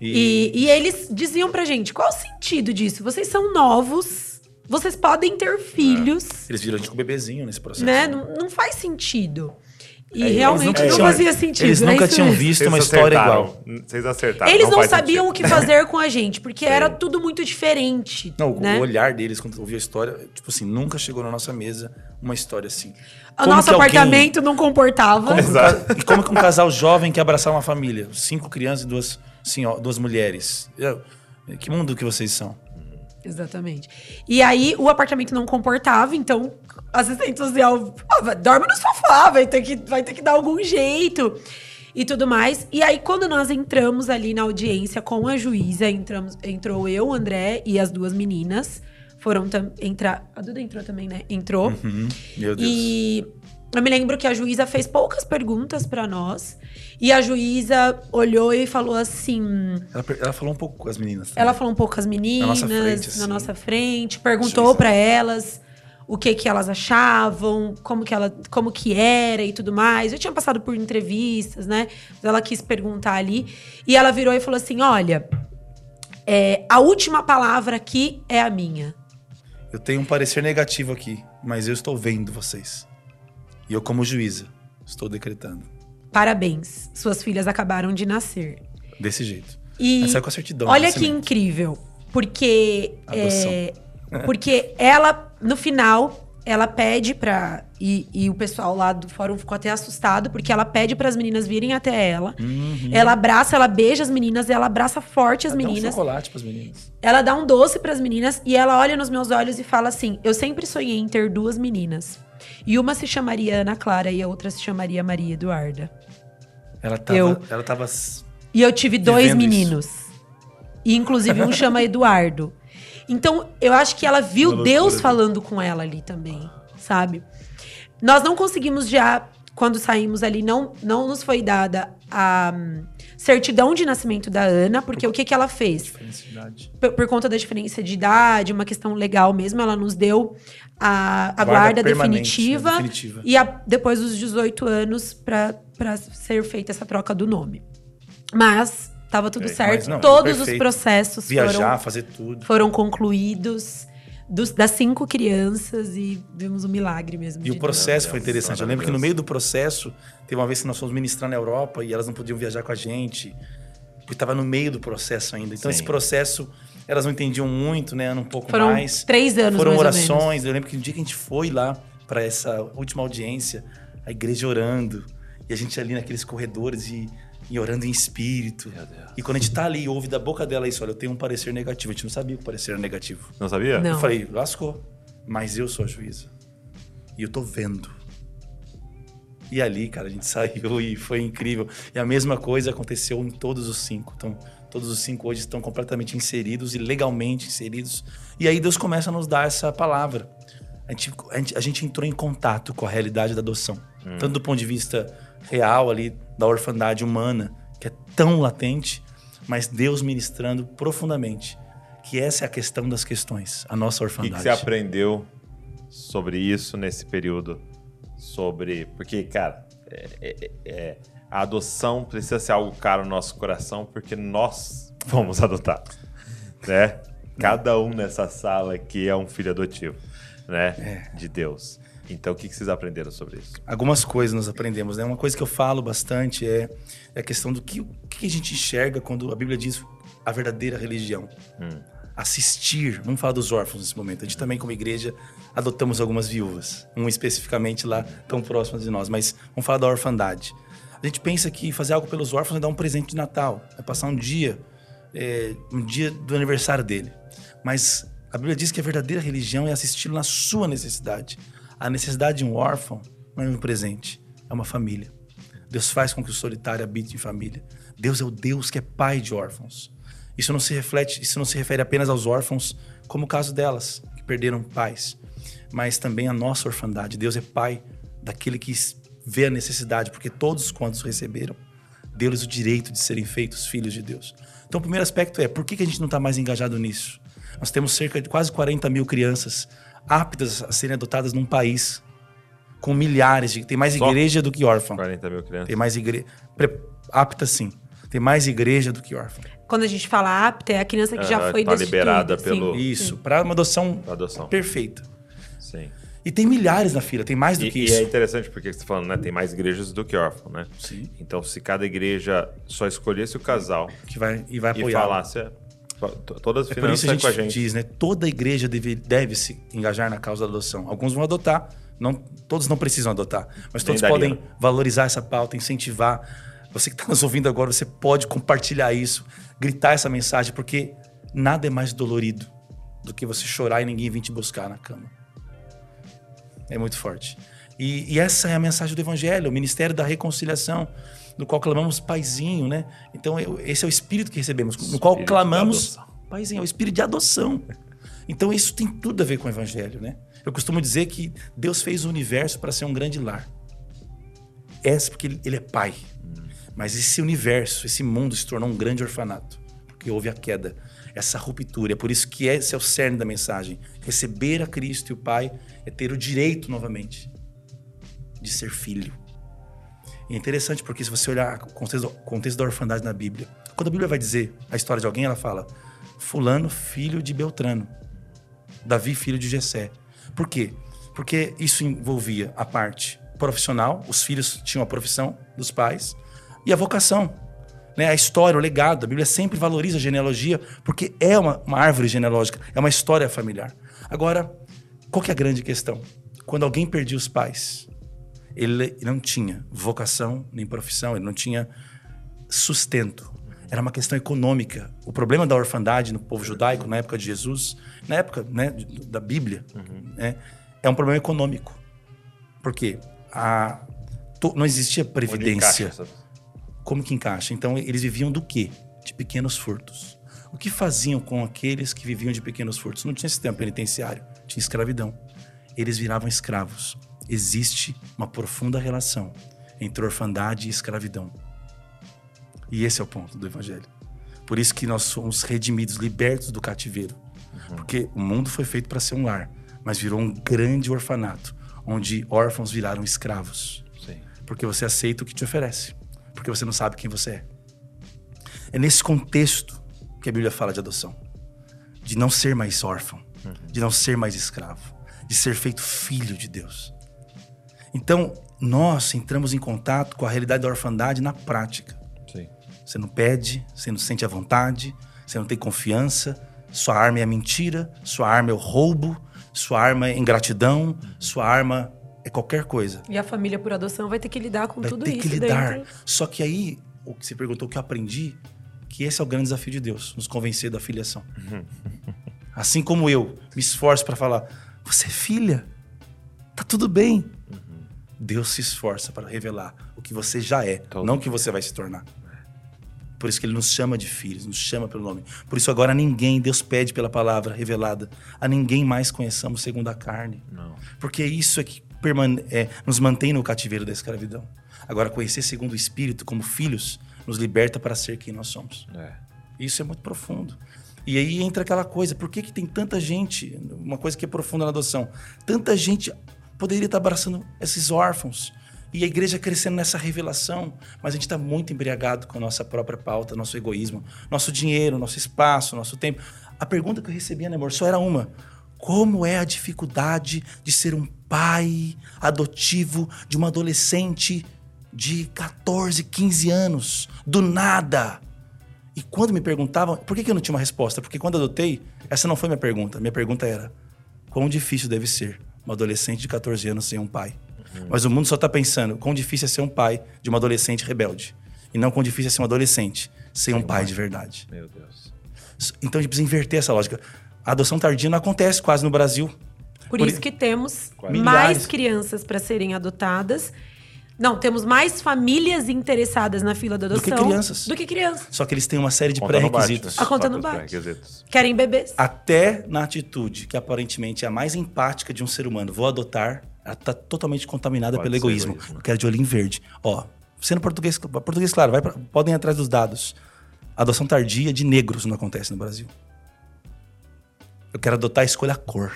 E, e eles diziam pra gente: qual o sentido disso? Vocês são novos, vocês podem ter filhos. eles viram a gente com bebezinho nesse processo. né? Não, não faz sentido. E É, eles realmente nunca não tinham- fazia sentido. Eles é nunca isso tinham mesmo. visto Vocês uma história igual. Vocês acertaram. Eles não, faz sabiam sentido. o que fazer com a gente, porque era tudo muito diferente. Não, né? o olhar deles quando ouviu a história, tipo assim, nunca chegou na nossa mesa uma história assim. O Como nosso que alguém- apartamento não comportava. Como que, um Exato. e como que um casal jovem quer abraçar uma família? Cinco crianças e duas, senho- duas mulheres. Eu- que mundo que vocês são? Exatamente. E aí o apartamento não comportava, então assistente social dorme no sofá, vai ter, que, vai ter que dar algum jeito e tudo mais. E aí, quando nós entramos ali na audiência com a juíza, entramos, entrou eu, o André e as duas meninas. Foram entrar. A Duda entrou também, né? Entrou. Uhum. Meu Deus. E eu me lembro que a juíza fez poucas perguntas pra nós. E a juíza olhou e falou assim. Ela, ela falou um pouco com as meninas. também. Ela falou um pouco com as meninas, nossa frente, assim. na nossa frente, perguntou pra elas o que que elas achavam, como que ela, como que era e tudo mais. Eu tinha passado por entrevistas, né? Mas Ela quis perguntar ali e ela virou e falou assim: "Olha, é, a última palavra aqui é a minha. Eu tenho um parecer negativo aqui, mas eu estou vendo vocês. E eu, como juíza, estou decretando. Parabéns, suas filhas acabaram de nascer." Desse jeito. E Mas saiu com a certidão. olha que incrível, porque é, porque ela no final ela pede pra. E, e o pessoal lá do fórum ficou até assustado, porque ela pede para as meninas virem até ela. Uhum. Ela abraça, ela beija as meninas, ela abraça forte as Dá um meninas. chocolate pras meninas. Ela dá um doce pras meninas e ela olha nos meus olhos e fala assim: Eu sempre sonhei em ter duas meninas. E uma se chamaria Ana Clara e a outra se chamaria Maria Eduarda. Ela tava. Eu- Ela tava. E eu tive dois Vivendo isso. meninos. E inclusive um chama *laughs* Eduardo. Então, eu acho que ela viu Deus falando com ela ali também, sabe? Nós não conseguimos já, quando saímos ali, não, não nos foi dada a hum, certidão de nascimento da Ana, porque o que, que ela fez? Por, por conta da diferença de idade, uma questão legal mesmo, ela nos deu a, a Guarda guarda, permanente, definitiva, né? Definitiva. e a- depois dos 18 anos para ser feita essa troca do nome. Mas tava tudo É, certo, não, todos os perfeito. processos Viajar, foram, fazer tudo. foram concluídos. Dos- das cinco crianças e vimos um milagre mesmo. E o processo foi Deus, interessante. Eu lembro que no meio do processo, teve uma vez que nós fomos ministrar na Europa e elas não podiam viajar com a gente, porque estava no meio do processo ainda. Então, Sim. esse processo, elas não entendiam muito, né? Era um pouco Foram mais. três anos Foram mais ou menos. orações. Eu lembro que no dia que a gente foi lá para essa última audiência, a igreja orando, e a gente ali naqueles corredores e, e orando em espírito. Meu Deus. E quando a gente tá ali e ouve da boca dela isso, olha, eu tenho um parecer negativo. A gente não sabia que o parecer era negativo. Não sabia? Não. Eu falei, lascou. Mas eu sou a juíza. E eu tô vendo. E ali, cara, a gente *laughs* saiu e foi incrível. E a mesma coisa aconteceu em todos os cinco. Então, todos os cinco hoje estão completamente inseridos e legalmente inseridos. E aí Deus começa a nos dar essa palavra. A gente, a gente, a gente entrou em contato com a realidade da adoção. Tanto do ponto de vista real ali, da orfandade humana, que é tão latente, mas Deus ministrando profundamente. Que essa é a questão das questões, a nossa O que, orfandade. que você aprendeu sobre isso nesse período? Sobre. Porque, cara, é- é- é- a adoção precisa ser algo caro no nosso coração, porque nós *laughs* fomos adotados. Né? Cada um nessa sala aqui é um filho adotivo, né? De Deus. Então, o que, que vocês aprenderam sobre isso? Algumas coisas nós aprendemos, né? Uma coisa que eu falo bastante é, é a questão do que, que a gente enxerga quando a Bíblia diz a verdadeira religião. Assistir, vamos falar dos órfãos nesse momento. A gente também, como igreja, adotamos algumas viúvas, um especificamente lá, tão próximas de nós, mas vamos falar da orfandade. A gente pensa que fazer algo pelos órfãos é dar um presente de Natal, é passar um dia, é, um dia do aniversário dele. Mas a Bíblia diz que a verdadeira religião é assisti-lo na sua necessidade. A necessidade de um órfão não é um presente, é uma família. Deus faz com que o solitário habite em família. Deus é o Deus que é pai de órfãos. Isso não se reflete, isso não se refere apenas aos órfãos, como o caso delas, que perderam pais, mas também a nossa orfandade. Deus é pai daquele que vê a necessidade, porque todos quantos receberam, deu-lhes o direito de serem feitos filhos de Deus. Então, o primeiro aspecto é, por que a gente não está mais engajado nisso? Nós temos cerca de quase 40 mil crianças aptas a serem adotadas num país com milhares de... Tem mais Só? igreja do que órfão. 40 mil crianças. Tem mais igreja... Apta, sim. Tem mais igreja do que órfão. Quando a gente fala apta, é a criança que já Ah, foi tá liberada sim. pelo- Isso, para uma adoção Pra adoção. perfeita. Sim. E tem milhares na fila, tem mais do E, que e isso. é interessante porque você tá falando, né? Tem mais igrejas do que órfão, né? Sim. Então, se cada igreja só escolhesse o casal Que vai, e vai e apoiar. falasse, é, todas as É por isso finanças a é com a gente, diz, né? Toda igreja deve, deve se engajar na causa da adoção. Alguns vão adotar, não, todos não precisam adotar, mas todos podem valorizar essa pauta, incentivar. Você que está nos ouvindo agora, você pode compartilhar isso, gritar essa mensagem, porque nada é mais dolorido do que você chorar e ninguém vir te buscar na cama. É muito forte. E, e essa é a mensagem do Evangelho, o ministério da reconciliação, no qual clamamos paizinho, né? Então, esse é o espírito que recebemos, no qual Espírito clamamos paizinho, é o espírito de adoção. Então, isso tem tudo a ver com o Evangelho, né? Eu costumo dizer que Deus fez o universo para ser um grande lar. Essa porque ele é pai. Mas esse universo, esse mundo se tornou um grande orfanato, porque houve a queda, essa ruptura. É por isso que esse é o cerne da mensagem. Receber a Cristo e o Pai é ter o direito novamente de ser filho. E é interessante porque se você olhar o contexto, contexto da orfandade na Bíblia, quando a Bíblia vai dizer a história de alguém, ela fala fulano filho de Beltrano, Davi filho de Jessé. Por quê? Porque isso envolvia a parte profissional, os filhos tinham a profissão dos pais e a vocação, né? A história, o legado. A Bíblia sempre valoriza a genealogia porque é uma, uma árvore genealógica, é uma história familiar. Agora, qual que é a grande questão? Quando alguém perdia os pais, ele não tinha vocação nem profissão, ele não tinha sustento. Era uma questão econômica. O problema da orfandade no povo judaico, na época de Jesus, na época né, da Bíblia, né, é um problema econômico. Por quê? A, to- não existia previdência. encaixa Como que encaixa? Então, eles viviam do quê? De pequenos furtos. O que faziam com aqueles que viviam de pequenos furtos? Não tinha sistema penitenciário, tinha escravidão. Eles viravam escravos. Existe uma profunda relação entre orfandade e escravidão. E esse é o ponto do evangelho. Por isso que nós somos redimidos, libertos do cativeiro. Porque o mundo foi feito para ser um lar, mas virou um grande orfanato, onde órfãos viraram escravos Sim. porque você aceita o que te oferece, porque você não sabe quem você é. É nesse contexto que a Bíblia fala de adoção, de não ser mais órfão, de não ser mais escravo, de ser feito filho de Deus. Então, nós entramos em contato com a realidade da orfandade na prática. Sim. Você não pede, você não sente a vontade, você não tem confiança, sua arma é a mentira, sua arma é o roubo, sua arma é ingratidão, sua arma é qualquer coisa. E a família por adoção vai ter que lidar com Vai tudo ter isso que lidar. dentro. Só que aí, o que você perguntou, o que eu aprendi, que esse é o grande desafio de Deus, nos convencer da filiação. assim como eu me esforço para falar, você é filha, tá tudo bem. Deus se esforça para revelar o que você já é, Todo não o que você vai se tornar. Por isso que ele nos chama de filhos, nos chama pelo nome. Por isso agora ninguém, Deus pede pela palavra revelada, a ninguém mais conheçamos segundo a carne. Não. Porque isso é que permane- é, nos mantém no cativeiro da escravidão. Agora, conhecer segundo o Espírito, como filhos, nos liberta para ser quem nós somos. É. Isso é muito profundo. E aí entra aquela coisa, por que, que tem tanta gente, uma coisa que é profunda na adoção, tanta gente poderia estar abraçando esses órfãos e a igreja crescendo nessa revelação, mas a gente está muito embriagado com a nossa própria pauta, nosso egoísmo, nosso dinheiro, nosso espaço, nosso tempo. A pergunta que eu recebia, né, amor, só era uma. Como é a dificuldade de ser um pai adotivo de uma adolescente de 14, 15 anos, do nada? E quando me perguntavam, por que, eu não tinha uma resposta? Porque quando adotei, essa não foi minha pergunta. Minha pergunta era: quão difícil deve ser uma adolescente de 14 anos sem um pai? Mas o mundo só tá pensando quão difícil é ser um pai de uma adolescente rebelde. E não quão difícil é ser um adolescente sem um pai de verdade. Meu Deus. Então a gente precisa inverter essa lógica. A adoção tardia não acontece quase no Brasil. Por, Por isso i- que temos Milhares. mais crianças para serem adotadas. Não, temos mais famílias interessadas na fila da Do que adoção crianças. do que crianças. Só que eles têm uma série de pré-requisitos. né? A conta não bate. pré-requisitos. Querem bebês. Até na atitude, que aparentemente é a mais empática de um ser humano, vou adotar, ela tá totalmente contaminada Pode pelo egoísmo. egoísmo. Eu quero de olhinho verde. Ó, sendo português, português claro, vai pra- podem ir atrás dos dados. Adoção tardia de negros não acontece no Brasil. Eu quero adotar, escolha a cor.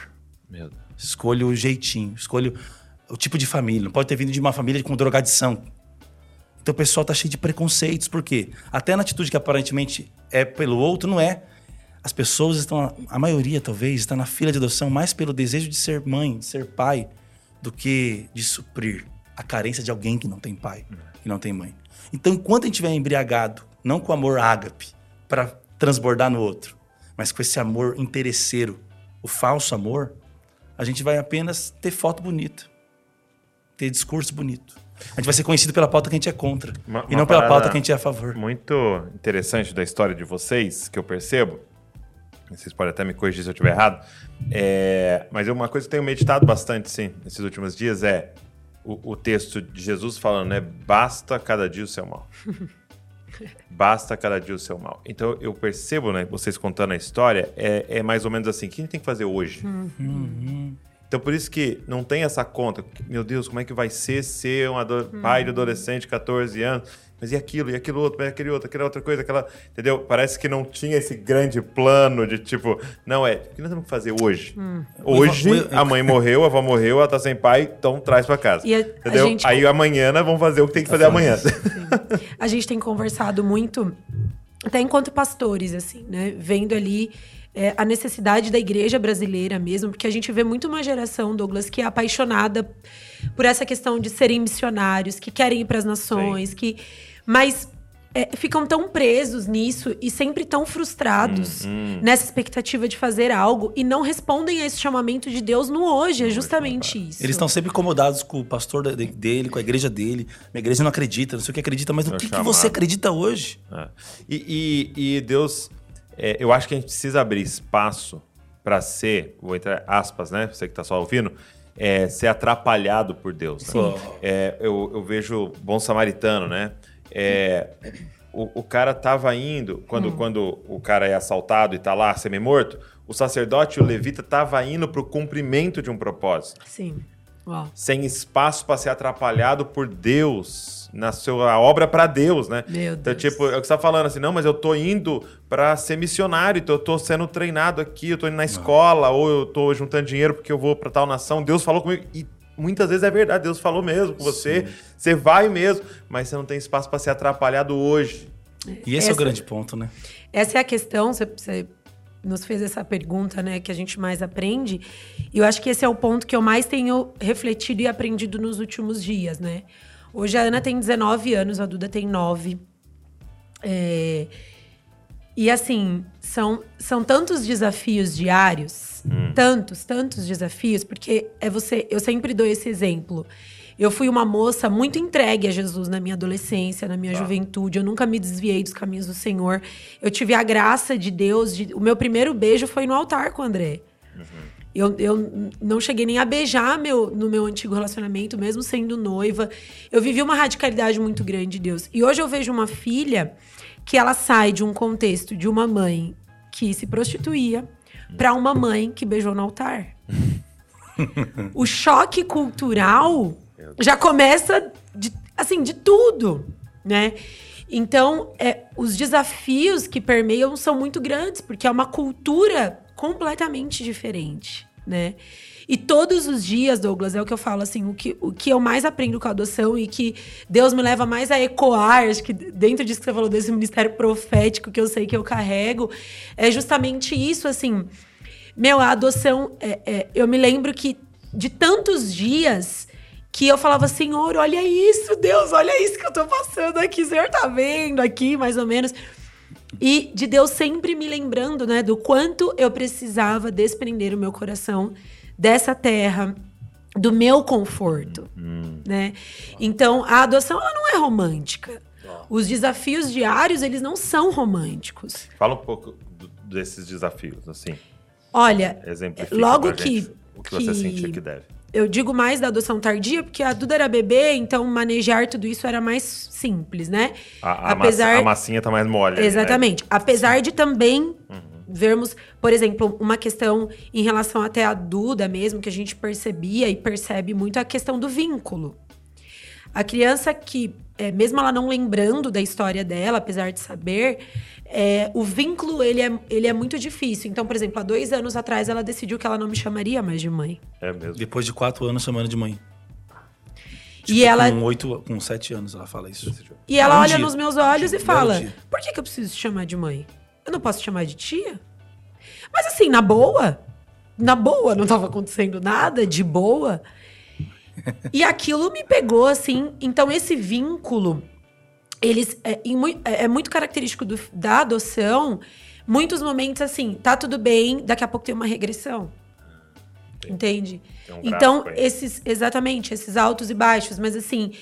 Meu Deus. Escolho o jeitinho, escolho o tipo de família. Não pode ter vindo de uma família com drogadição. Então o pessoal tá cheio de preconceitos, por quê? Até na atitude que aparentemente é pelo outro, não é. As pessoas estão, a maioria talvez, está na fila de adoção mais pelo desejo de ser mãe, de ser pai, do que de suprir a carência de alguém que não tem pai, que não tem mãe. Então, enquanto a gente estiver embriagado, não com amor ágape, para transbordar no outro, mas com esse amor interesseiro, o falso amor, a gente vai apenas ter foto bonita, ter discurso bonito. A gente vai ser conhecido pela pauta que a gente é contra Uma- e não pela pauta que a gente é a favor. Muito interessante da história de vocês, que eu percebo. Vocês podem até me corrigir se eu estiver errado. É, mas uma coisa que eu tenho meditado bastante, sim, nesses últimos dias é o, o texto de Jesus falando, né? Basta cada dia o seu mal. *laughs* Basta cada dia o seu mal. Então eu percebo, né, vocês contando a história, é, é mais ou menos assim: o que a gente tem que fazer hoje? Então, por isso que não tem essa conta. Meu Deus, como é que vai ser ser um ado- pai de adolescente de 14 anos? Mas e aquilo, e aquilo outro, e aquele outro, aquela outra coisa, aquela. Entendeu? Parece que não tinha esse grande plano de tipo, não, é, o que nós temos que fazer hoje? Hoje, Ivan- o- a mãe morreu, a avó morreu, ela tá sem pai, então traz pra casa. E a- a entendeu? gente- Aí amanhã nós vamos fazer o que tem que fazer amanhã. A gente tem conversado muito, até enquanto pastores, assim, né? Vendo ali é, a necessidade da igreja brasileira mesmo, porque a gente vê muito uma geração, Douglas, que é apaixonada por essa questão de serem missionários, que querem ir para as nações, que. Mas. é, ficam tão presos nisso e sempre tão frustrados Hum, nessa expectativa de fazer algo e não respondem a esse chamamento de Deus no hoje. É justamente isso. Eles estão sempre incomodados com o pastor de- dele, com a igreja dele. Minha igreja não acredita, não sei o que acredita, mas no É que, que você acredita hoje? É. E, e- e Deus, é, eu acho que a gente precisa abrir espaço para ser, vou entrar aspas, né? Você que tá só ouvindo, é, ser atrapalhado por Deus. né? Sim. É, eu, eu vejo bom samaritano, né? É, o, o cara tava indo, quando, quando o cara é assaltado e tá lá semi-morto, o sacerdote e o levita tava indo pro cumprimento de um propósito Sim. Uau. sem espaço para ser atrapalhado por Deus, na sua obra para Deus, né? Meu Então, Deus. tipo, é o que você tá falando assim, não, mas eu tô indo para ser missionário, então eu tô sendo treinado aqui, eu tô indo na escola, ou eu tô juntando dinheiro porque eu vou para tal nação. Deus falou comigo e muitas vezes é verdade, Deus falou mesmo com você, você vai mesmo, mas você não tem espaço para ser atrapalhado hoje. E esse é o Essa- grande ponto, né? Essa é a questão, você, você nos fez essa pergunta, né, que a gente mais aprende. E eu acho que esse é o ponto que eu mais tenho refletido e aprendido nos últimos dias, né? Hoje a Ana tem 19 anos, a Duda tem 9. É... E assim, são, são tantos desafios diários, hum. tantos, tantos desafios, porque é você. Eu sempre dou esse exemplo. Eu fui uma moça muito entregue a Jesus na minha adolescência, na minha ah. juventude. Eu nunca me desviei dos caminhos do Senhor. Eu tive a graça de Deus. De... O meu primeiro beijo foi no altar com o André. Uhum. Eu, eu não cheguei nem a beijar meu, no meu antigo relacionamento, mesmo sendo noiva. Eu vivi uma radicalidade muito grande de Deus. E hoje eu vejo uma filha que ela sai de um contexto de uma mãe que se prostituía para uma mãe que beijou no altar. *laughs* o choque cultural já começa de, assim, de tudo, né? Então, é, os desafios que permeiam são muito grandes, porque é uma cultura completamente diferente, né? E todos os dias, Douglas, é o que eu falo assim, o que, o que eu mais aprendo com a adoção e que Deus me leva mais a ecoar, acho que dentro disso que você falou desse ministério profético que eu sei que eu carrego, é justamente isso, assim. Meu, a adoção, é, é, eu me lembro que de tantos dias que eu falava, Senhor, olha isso, Deus, olha isso que eu tô passando aqui, o Senhor tá vendo aqui, mais ou menos. E de Deus sempre me lembrando, né, do quanto eu precisava desprender o meu coração dessa terra, do meu conforto, hum. né? Então, a adoção ela não é romântica. Os desafios diários, eles não são românticos. Fala um pouco desses desafios, assim. Olha, logo que o que, que você sentia que deve eu digo mais da adoção tardia, porque a Duda era bebê, então manejar tudo isso era mais simples, né? A, a, Apesar... a massinha tá mais mole. Exatamente. Ali, né? Apesar de também uhum. vermos, por exemplo, uma questão em relação até a Duda mesmo, que a gente percebia e percebe muito a questão do vínculo. A criança que, é, mesmo ela não lembrando da história dela, apesar de saber, é, o vínculo ele é, ele é muito difícil. Então, por exemplo, há dois anos atrás ela decidiu que ela não me chamaria mais de mãe. É mesmo. Depois de quatro anos chamando de mãe. Tipo, e ela com oito, com sete anos ela fala isso. E ela um olha dia. nos meus olhos e fala: Por que, que eu preciso te chamar de mãe? Eu não posso te chamar de tia? Mas assim, na boa, na boa, não estava acontecendo nada, de boa. e aquilo me pegou assim. Então esse vínculo eles é, é, é muito característico do, da adoção, muitos momentos assim, tá tudo bem, daqui a pouco tem uma regressão. Entende? Um então, esses, exatamente, esses altos e baixos, mas assim,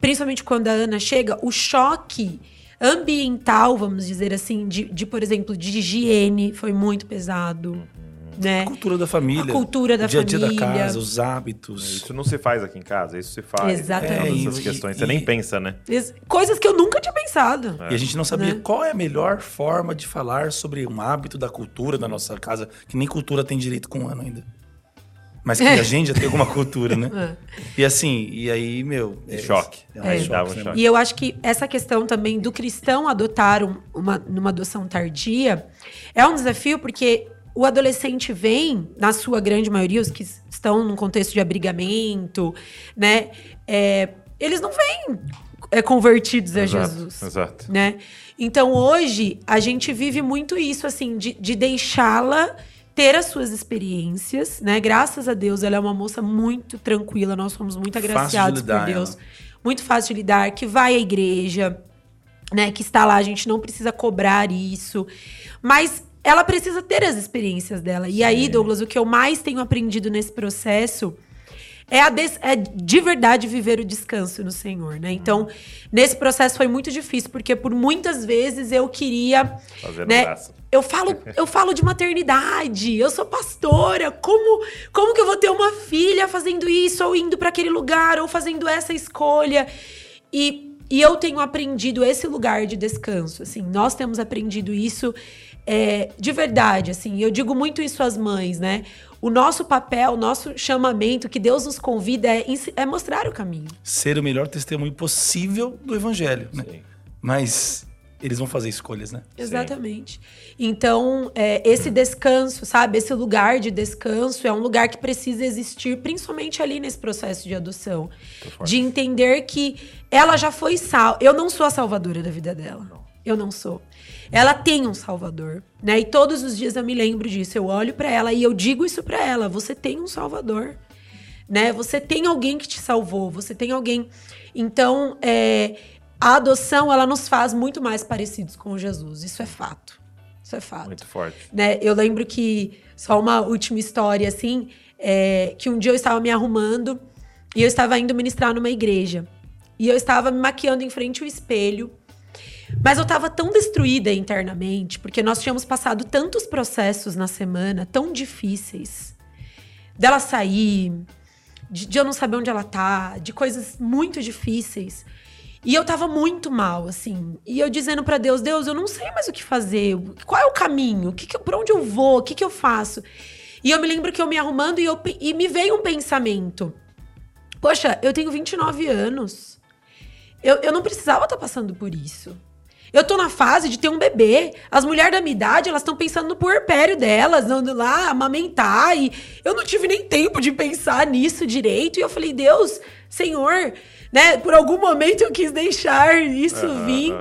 principalmente quando a Ana chega, o choque ambiental, vamos dizer assim, de, de por exemplo, de higiene foi muito pesado. Uhum né? A cultura da família. A cultura da o dia a dia da casa, os hábitos. Isso não se faz aqui em casa, isso se faz. Exatamente. É, essas questões, e, você nem pensa, né? Coisas que eu nunca tinha pensado. É. E a gente não sabia né? qual é a melhor forma de falar sobre um hábito da cultura da nossa casa, que nem cultura tem direito com um ano ainda. Mas que é. a gente já tem alguma cultura, né? É. E assim, e aí, meu. É, choque. É, choque, um choque. E eu acho que essa questão também do cristão adotar um, uma, numa adoção tardia é um desafio, porque o adolescente vem, na sua grande maioria, os que estão num contexto de abrigamento, né? É, eles não vêm é, convertidos a Jesus. Exato. Né? Então hoje a gente vive muito isso, assim, de, de deixá-la ter as suas experiências, né? Graças a Deus, ela é uma moça muito tranquila, nós somos muito agraciados lidar, por Deus. Ela. Muito fácil de lidar, que vai à igreja, né? Que está lá, a gente não precisa cobrar isso. Mas ela precisa ter as experiências dela. E aí, Douglas, o que eu mais tenho aprendido nesse processo é, a des, é de verdade viver o descanso no Senhor, né? Então, nesse processo foi muito difícil, porque por muitas vezes eu queria. Fazer né, eu falo, *laughs* eu falo de maternidade, eu sou pastora, como, como que eu vou ter uma filha fazendo isso, ou indo para aquele lugar, ou fazendo essa escolha? E, e eu tenho aprendido esse lugar de descanso, assim, nós temos aprendido isso é, de verdade, assim, eu digo muito isso às mães, né? O nosso papel, o nosso chamamento, que Deus nos convida é, é mostrar o caminho. Ser o melhor testemunho possível do evangelho, né? Mas eles vão fazer escolhas, né? Exatamente. Sim. Então, é, esse descanso, sabe? Esse lugar de descanso é um lugar que precisa existir, principalmente ali nesse processo de adoção. De entender que ela já foi sal. Eu não sou a salvadora da vida dela. Não. Eu não sou. Ela tem um salvador, né? E todos os dias eu me lembro disso. Eu olho para ela e eu digo isso para ela: você tem um salvador, né? Você tem alguém que te salvou, você tem alguém. Então, é, a adoção ela nos faz muito mais parecidos com Jesus. Isso é fato. Isso é fato. Muito forte. Né? Eu lembro que só uma última história assim, é, que um dia eu estava me arrumando e eu estava indo ministrar numa igreja. E eu estava me maquiando em frente ao espelho. Mas eu estava tão destruída internamente, porque nós tínhamos passado tantos processos na semana, tão difíceis. Dela sair, de, de eu não saber onde ela tá, de coisas muito difíceis. E eu tava muito mal, assim. E eu dizendo para Deus, Deus, eu não sei mais o que fazer. Qual é o caminho? Que que, por onde eu vou? O que, que eu faço? E eu me lembro que eu me arrumando e, eu, e me veio um pensamento. Poxa, eu tenho 29 anos. Eu, eu não precisava estar tá passando por isso. Eu tô na fase de ter um bebê. As mulheres da minha idade, elas estão pensando no puerpério delas, indo lá amamentar. E eu não tive nem tempo de pensar nisso direito. E eu falei, Deus, Senhor, né? Por algum momento eu quis deixar isso vir,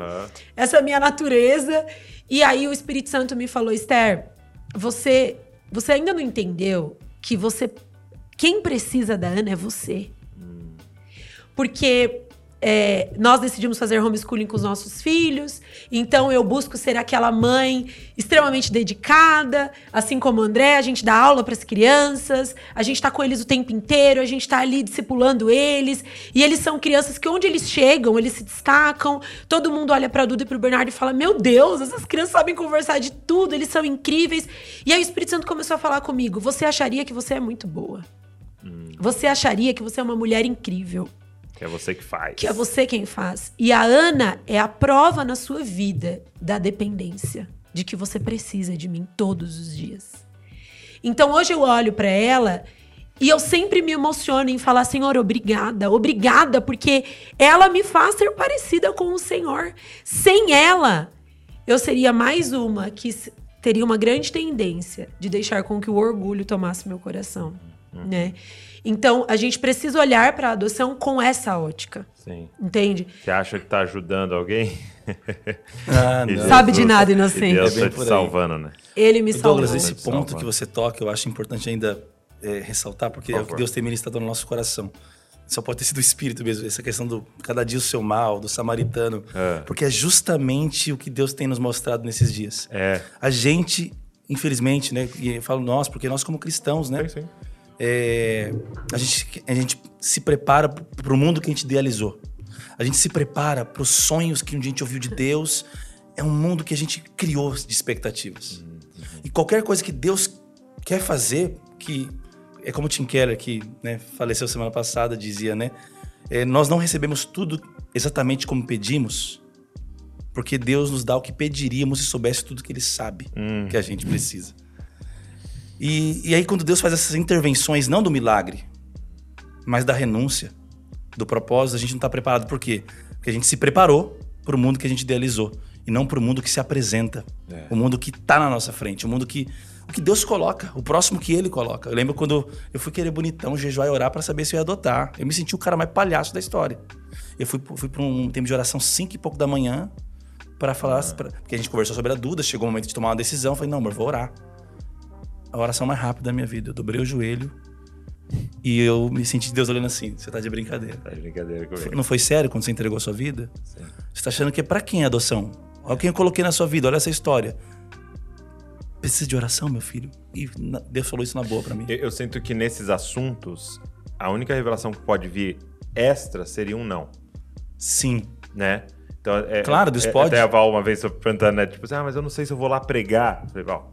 essa minha natureza. E aí o Espírito Santo me falou, Esther, você, você ainda não entendeu que você. Quem precisa da Ana é você. Hum. Porque é, nós decidimos fazer homeschooling com os nossos filhos, então eu busco ser aquela mãe extremamente dedicada, assim como o André, a gente dá aula para as crianças, a gente está com eles o tempo inteiro, a gente está ali discipulando eles, e eles são crianças que onde eles chegam, eles se destacam, todo mundo olha para Duda e para o Bernardo e fala: Meu Deus, essas crianças sabem conversar de tudo, eles são incríveis. E aí o Espírito Santo começou a falar comigo: Você acharia que você é muito boa. Hum. Você acharia que você é uma mulher incrível. Que é você que faz. Que é você quem faz. E a Ana é a prova na sua vida da dependência, de que você precisa de mim todos os dias. Então hoje eu olho para ela e eu sempre me emociono em falar, Senhor, obrigada, obrigada, porque ela me faz ser parecida com o Senhor. Sem ela, eu seria mais uma que teria uma grande tendência de deixar com que o orgulho tomasse meu coração, hum. né? Então, a gente precisa olhar para a adoção com essa ótica. Sim. Entende? Você acha que está ajudando alguém? *laughs* Ah, não. Sabe de nada, inocente. Deus está te salvando, né? Ele me salvou. Douglas, esse ponto que você toca, eu acho importante ainda é, ressaltar, porque Por é o que Deus tem ministrado no nosso coração. Só pode ter sido o espírito mesmo, essa questão do cada dia o seu mal, do samaritano. É. Porque é justamente o que Deus tem nos mostrado nesses dias. É. A gente, infelizmente, né? E eu falo nós, porque nós como cristãos, né? Sim, sim é, a, gente, a gente se prepara para o mundo que a gente idealizou. A gente se prepara para os sonhos que um dia a gente ouviu de Deus. É um mundo que a gente criou de expectativas. E qualquer coisa que Deus quer fazer, que é como o Tim Keller, que né, faleceu semana passada, dizia, né? É, nós não recebemos tudo exatamente como pedimos, porque Deus nos dá o que pediríamos se soubesse tudo que Ele sabe hum. que a gente precisa. E, e aí, quando Deus faz essas intervenções, não do milagre, mas da renúncia, do propósito, a gente não está preparado. Por quê? Porque a gente se preparou para o mundo que a gente idealizou e não para o mundo que se apresenta, é. o mundo que está na nossa frente, o mundo que o que Deus coloca, o próximo que Ele coloca. Eu lembro quando eu fui querer bonitão, jejuar e orar para saber se eu ia adotar. Eu me senti o cara mais palhaço da história. Eu fui, fui para um tempo de oração cinco e pouco da manhã para falar, pra, porque a gente conversou sobre a Duda, chegou o momento de tomar uma decisão. Eu falei, não, amor, vou orar a oração mais rápida da minha vida. Eu dobrei o joelho e eu me senti Deus olhando assim: você tá de brincadeira. Tá de brincadeira comigo. Não foi sério quando você entregou a sua vida? Sim. Você tá achando que é para quem a adoção? Olha quem eu coloquei na sua vida, olha essa história. Precisa de oração, meu filho? E Deus falou isso na boa para mim. Eu, eu sinto que nesses assuntos, a única revelação que pode vir extra seria um não. Sim. Né? Então, é, claro, Deus é, pode. Até a Val uma vez perguntando, né? Tipo assim, ah, mas eu não sei se eu vou lá pregar. Eu falei, Val,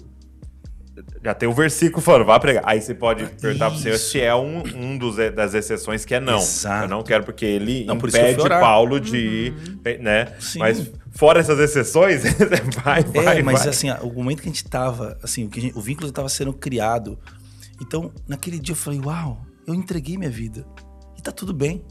já tem o versículo falando, vá pregar. Aí você pode perguntar pro Senhor se é um, um dos, das exceções que é não. Exato. Eu não quero, porque ele não, impede Paulo de. Uhum. né? Sim. Mas fora essas exceções, *laughs* vai, vai. É, mas vai. assim, o momento que a gente tava, assim, o, que gente, o vínculo estava sendo criado. Então, naquele dia eu falei, uau, eu entreguei minha vida. E tá tudo bem.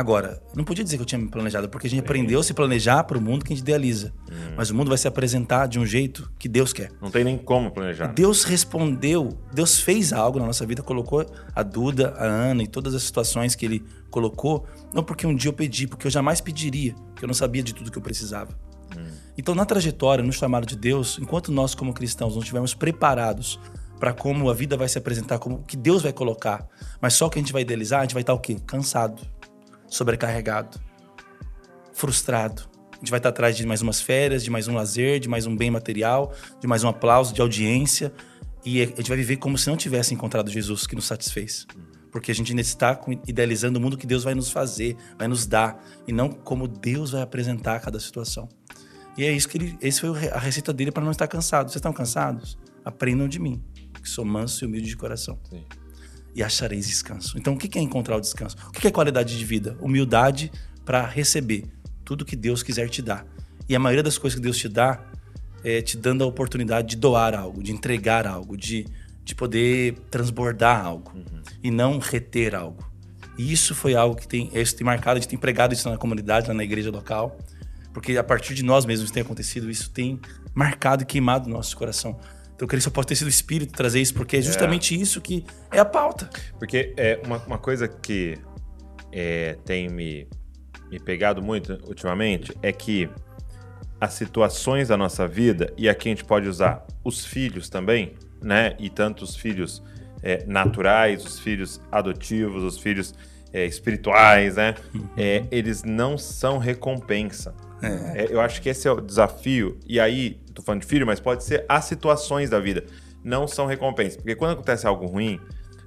Agora, não podia dizer que eu tinha me planejado, porque a gente Sim. aprendeu a se planejar para o mundo que a gente idealiza. Hum. Mas o mundo vai se apresentar de um jeito que Deus quer. Não tem nem como planejar. Deus respondeu, Deus fez algo na nossa vida, colocou a Duda, a Ana e todas as situações que ele colocou, não porque um dia eu pedi, porque eu jamais pediria, porque eu não sabia de tudo que eu precisava. Então, na trajetória, no chamado de Deus, enquanto nós, como cristãos, não estivermos preparados para como a vida vai se apresentar, como o que Deus vai colocar, mas só que a gente vai idealizar, a gente vai estar o quê? Cansado, sobrecarregado, frustrado. A gente vai estar atrás de mais umas férias, de mais um lazer, de mais um bem material, de mais um aplauso, de audiência. E a gente vai viver como se não tivesse encontrado Jesus que nos satisfez. Porque a gente ainda está idealizando o mundo que Deus vai nos fazer, vai nos dar, e não como Deus vai apresentar cada situação. E é isso que ele, esse foi a receita dele para não estar cansado. Vocês estão cansados? Aprendam de mim, que sou manso e humilde de coração. Sim. E achareis descanso. Então, o que é encontrar o descanso? O que é qualidade de vida? Humildade para receber tudo que Deus quiser te dar. E a maioria das coisas que Deus te dá é te dando a oportunidade de doar algo, de entregar algo, de, de poder transbordar algo e não reter algo. E isso foi algo que tem, isso tem marcado, a gente tem pregado isso na comunidade, lá na igreja local, porque a partir de nós mesmos tem acontecido, isso tem marcado e queimado o nosso coração. Então eu creio que só pode ter sido o Espírito trazer isso, porque é justamente isso que é a pauta. Porque é uma, uma coisa que é, tem me, me pegado muito ultimamente é que as situações da nossa vida, e aqui a gente pode usar os filhos também, né? E tanto os filhos é, naturais, os filhos adotivos, os filhos é, espirituais, né? É, eles não são recompensa. É, eu acho que esse é o desafio. E aí, tô falando de filho, mas pode ser as situações da vida. Não são recompensa. Porque quando acontece algo ruim,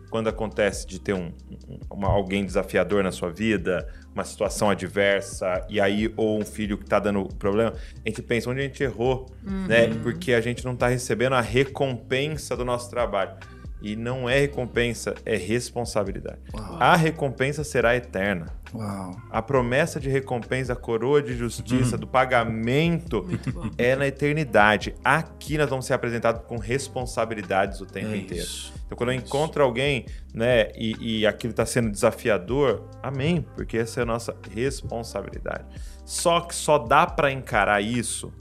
quando acontece de ter um, um- uma- alguém desafiador na sua vida, uma situação adversa, e aí, ou um filho que tá dando problema, a gente pensa onde a gente errou, né? Porque a gente não tá recebendo a recompensa do nosso trabalho. E não é recompensa, é responsabilidade. A recompensa será eterna. Uau. A promessa de recompensa, a coroa de justiça, do pagamento é na eternidade. Aqui nós vamos ser apresentados com responsabilidades o tempo É inteiro. isso. Então, quando eu encontro alguém, né, e, e aquilo está sendo desafiador, amém, porque essa é a nossa responsabilidade. Só que só dá para encarar isso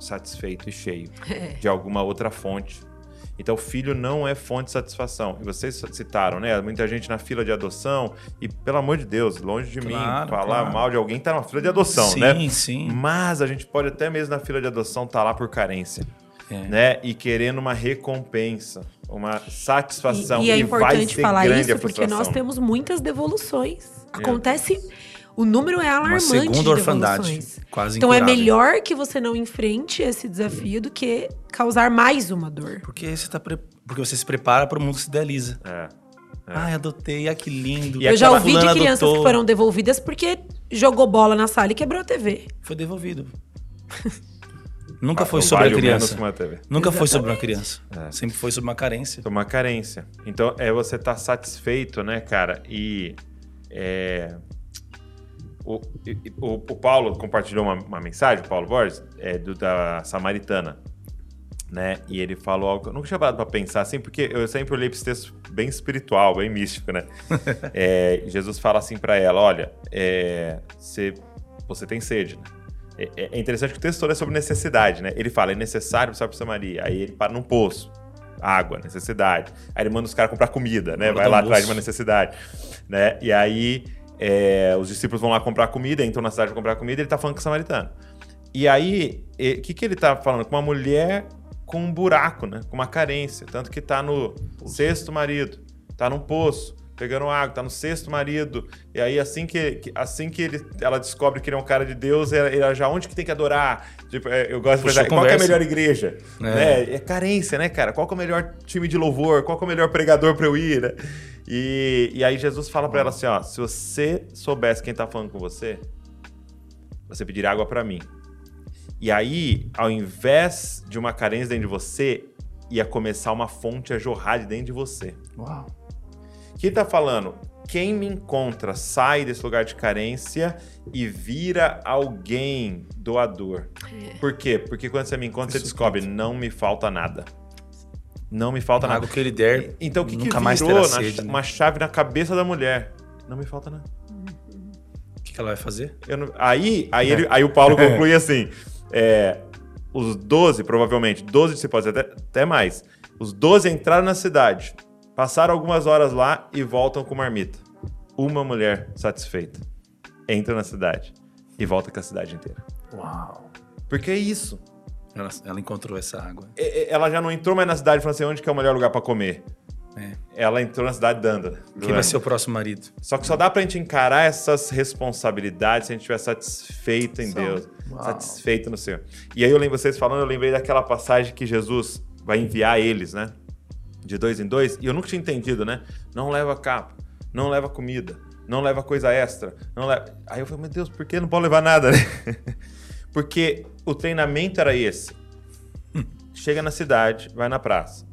satisfeito e cheio *laughs* de alguma outra fonte. Então, filho não é fonte de satisfação. E vocês citaram, né? Muita gente na fila de adoção. E, pelo amor de Deus, longe de mim Claro, falar claro. mal de alguém tá na fila de adoção, sim, né? sim. Mas a gente pode até mesmo na fila de adoção estar lá por carência, É. né? E querendo uma recompensa, uma satisfação. E, e é vai importante ser falar isso porque nós temos muitas devoluções. Acontece. O número é Uma alarmante segunda de orfandade. Quase Então é incurável. melhor que você não enfrente esse desafio do que causar mais uma dor. Porque você, tá pre- porque você se prepara para o mundo que se idealiza. É. Ai, adotei, ai que lindo. E Eu já ouvi de crianças adotou. que foram devolvidas porque jogou bola na sala e quebrou a TV. Foi devolvido. *laughs* Nunca foi sobre a criança. uma. Nunca foi sobre uma criança. É. Sempre foi sobre uma carência. Então, Uma carência. Então, é você estar satisfeito, né, cara? E. é, O, o, o Paulo compartilhou uma, uma mensagem, o Paulo Borges, é, do, da Samaritana. Né? E ele falou algo que eu nunca tinha parado pra pensar assim, porque eu sempre olhei pra esse texto bem espiritual, bem místico, né? *laughs* É, Jesus fala assim pra ela: olha, é, você, você tem sede, né? É, é interessante que o texto todo é sobre necessidade, né? Ele fala, é necessário passar por Samaria. Aí ele para num poço. Água, necessidade. Aí ele manda os caras comprar comida, né? Vai lá atrás de uma necessidade. Né? E aí é, os discípulos vão lá comprar comida, entram na cidade pra comprar comida ele tá falando com o samaritano. E aí, o que, que ele tá falando? Com uma mulher com um buraco, né? Com uma carência. Tanto que tá no sexto marido, tá num poço, pegando água, tá no sexto marido. E aí, assim que, assim que ele, ela descobre que ele é um cara de Deus, ela, ela já onde que tem que adorar? Tipo, é, eu gosto de Puxou pensar, qual é a melhor igreja? É. Né? É carência, né, cara? Qual é o melhor time de louvor? Qual é o melhor pregador pra eu ir, né? E, e aí Jesus fala pra ela assim, ó, se você soubesse quem tá falando com você, você pediria água pra mim. E aí, ao invés de uma carência dentro de você, ia começar uma fonte a jorrar de dentro de você. Uau. Que tá falando? Quem me encontra sai desse lugar de carência e vira alguém doador. Por quê? Porque quando você me encontra, você Isso descobre, não me falta nada. Não me falta nada. água que ele der, Então o que, que nunca mais virou na sede, né? uma chave na cabeça da mulher? Não me falta nada. o que que ela vai fazer? Eu não- Aí, aí, ele- aí o Paulo *laughs* conclui assim: é, os 12, provavelmente, 12 discípulos, até, até mais. Os 12 entraram na cidade, passaram algumas horas lá e voltam com marmita. Uma mulher satisfeita entra na cidade e volta com a cidade inteira. Uau. Porque é isso. Ela, ela encontrou essa água. É- é- Ela já não entrou mais na cidade falando assim, onde que é o melhor lugar pra comer. É. Ela entrou na cidade dando. Quem vai ser o próximo marido? Só que só dá pra gente encarar essas responsabilidades se a gente estiver satisfeito em Só. Deus, Uau. satisfeito no Senhor. E aí eu lembro vocês falando, eu lembrei daquela passagem que Jesus vai enviar eles, né? De dois em dois, e eu nunca tinha entendido, né? Não leva capa, não leva comida, não leva coisa extra, não leva. Aí eu falei, meu Deus, por que não pode levar nada, né? *laughs* Porque o treinamento era esse. Chega na cidade, vai na praça.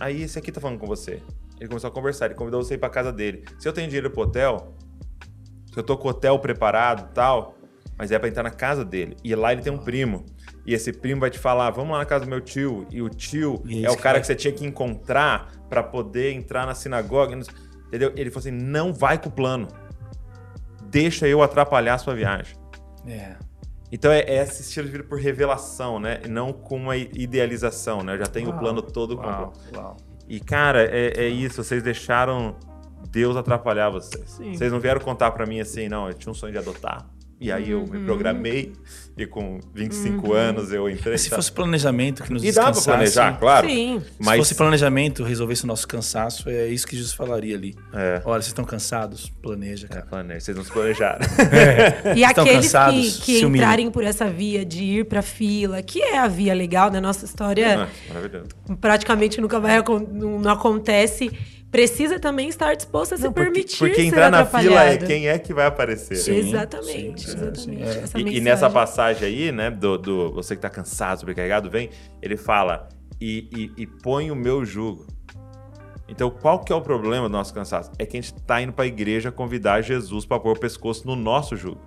Aí esse aqui tá falando com você. Ele começou a conversar, ele convidou você ir pra casa dele. Se eu tenho dinheiro pro hotel, se eu tô com o hotel preparado e tal, mas é pra entrar na casa dele. E lá ele tem um primo. E esse primo vai te falar: vamos lá na casa do meu tio. E o tio E é é, o cara que você tinha que encontrar pra poder entrar na sinagoga. Entendeu? Ele falou assim: não vai com o plano. Deixa eu atrapalhar a sua viagem. É. Então é, é esse estilo de vida por revelação, né? E não com uma idealização, né? Eu já tenho o Uau, plano todo Uau, uau. E, cara, é, é isso. Vocês deixaram Deus atrapalhar vocês. Sim. Vocês não vieram contar pra mim assim, não, eu tinha um sonho de adotar. E aí eu Uhum. me programei e com 25 anos eu entrei. Se tá? fosse planejamento que nos E dá planejar, claro. Sim. Se Mas fosse planejamento, resolvesse o nosso cansaço, é isso que Jesus falaria ali. É. Olha, vocês estão cansados? Planeja, É, cara. planeja, vocês não se planejaram. *laughs* E Estão aqueles cansados, que, que se entrarem por essa via de ir pra fila, que é a via legal, né? Nossa história Ah, maravilhoso. praticamente nunca vai não acontece. Precisa também estar disposto a se Não, porque, permitir porque ser entrar na fila é quem é que vai aparecer. Sim, exatamente, sim, exatamente. sim, é. Essa E, e nessa passagem aí, né, do, do você que tá cansado, sobrecarregado, vem, ele fala, e, e, e põe o meu jugo. Então, qual que é o problema do nosso cansaço? É que a gente tá indo pra igreja convidar Jesus pra pôr o pescoço no nosso jugo.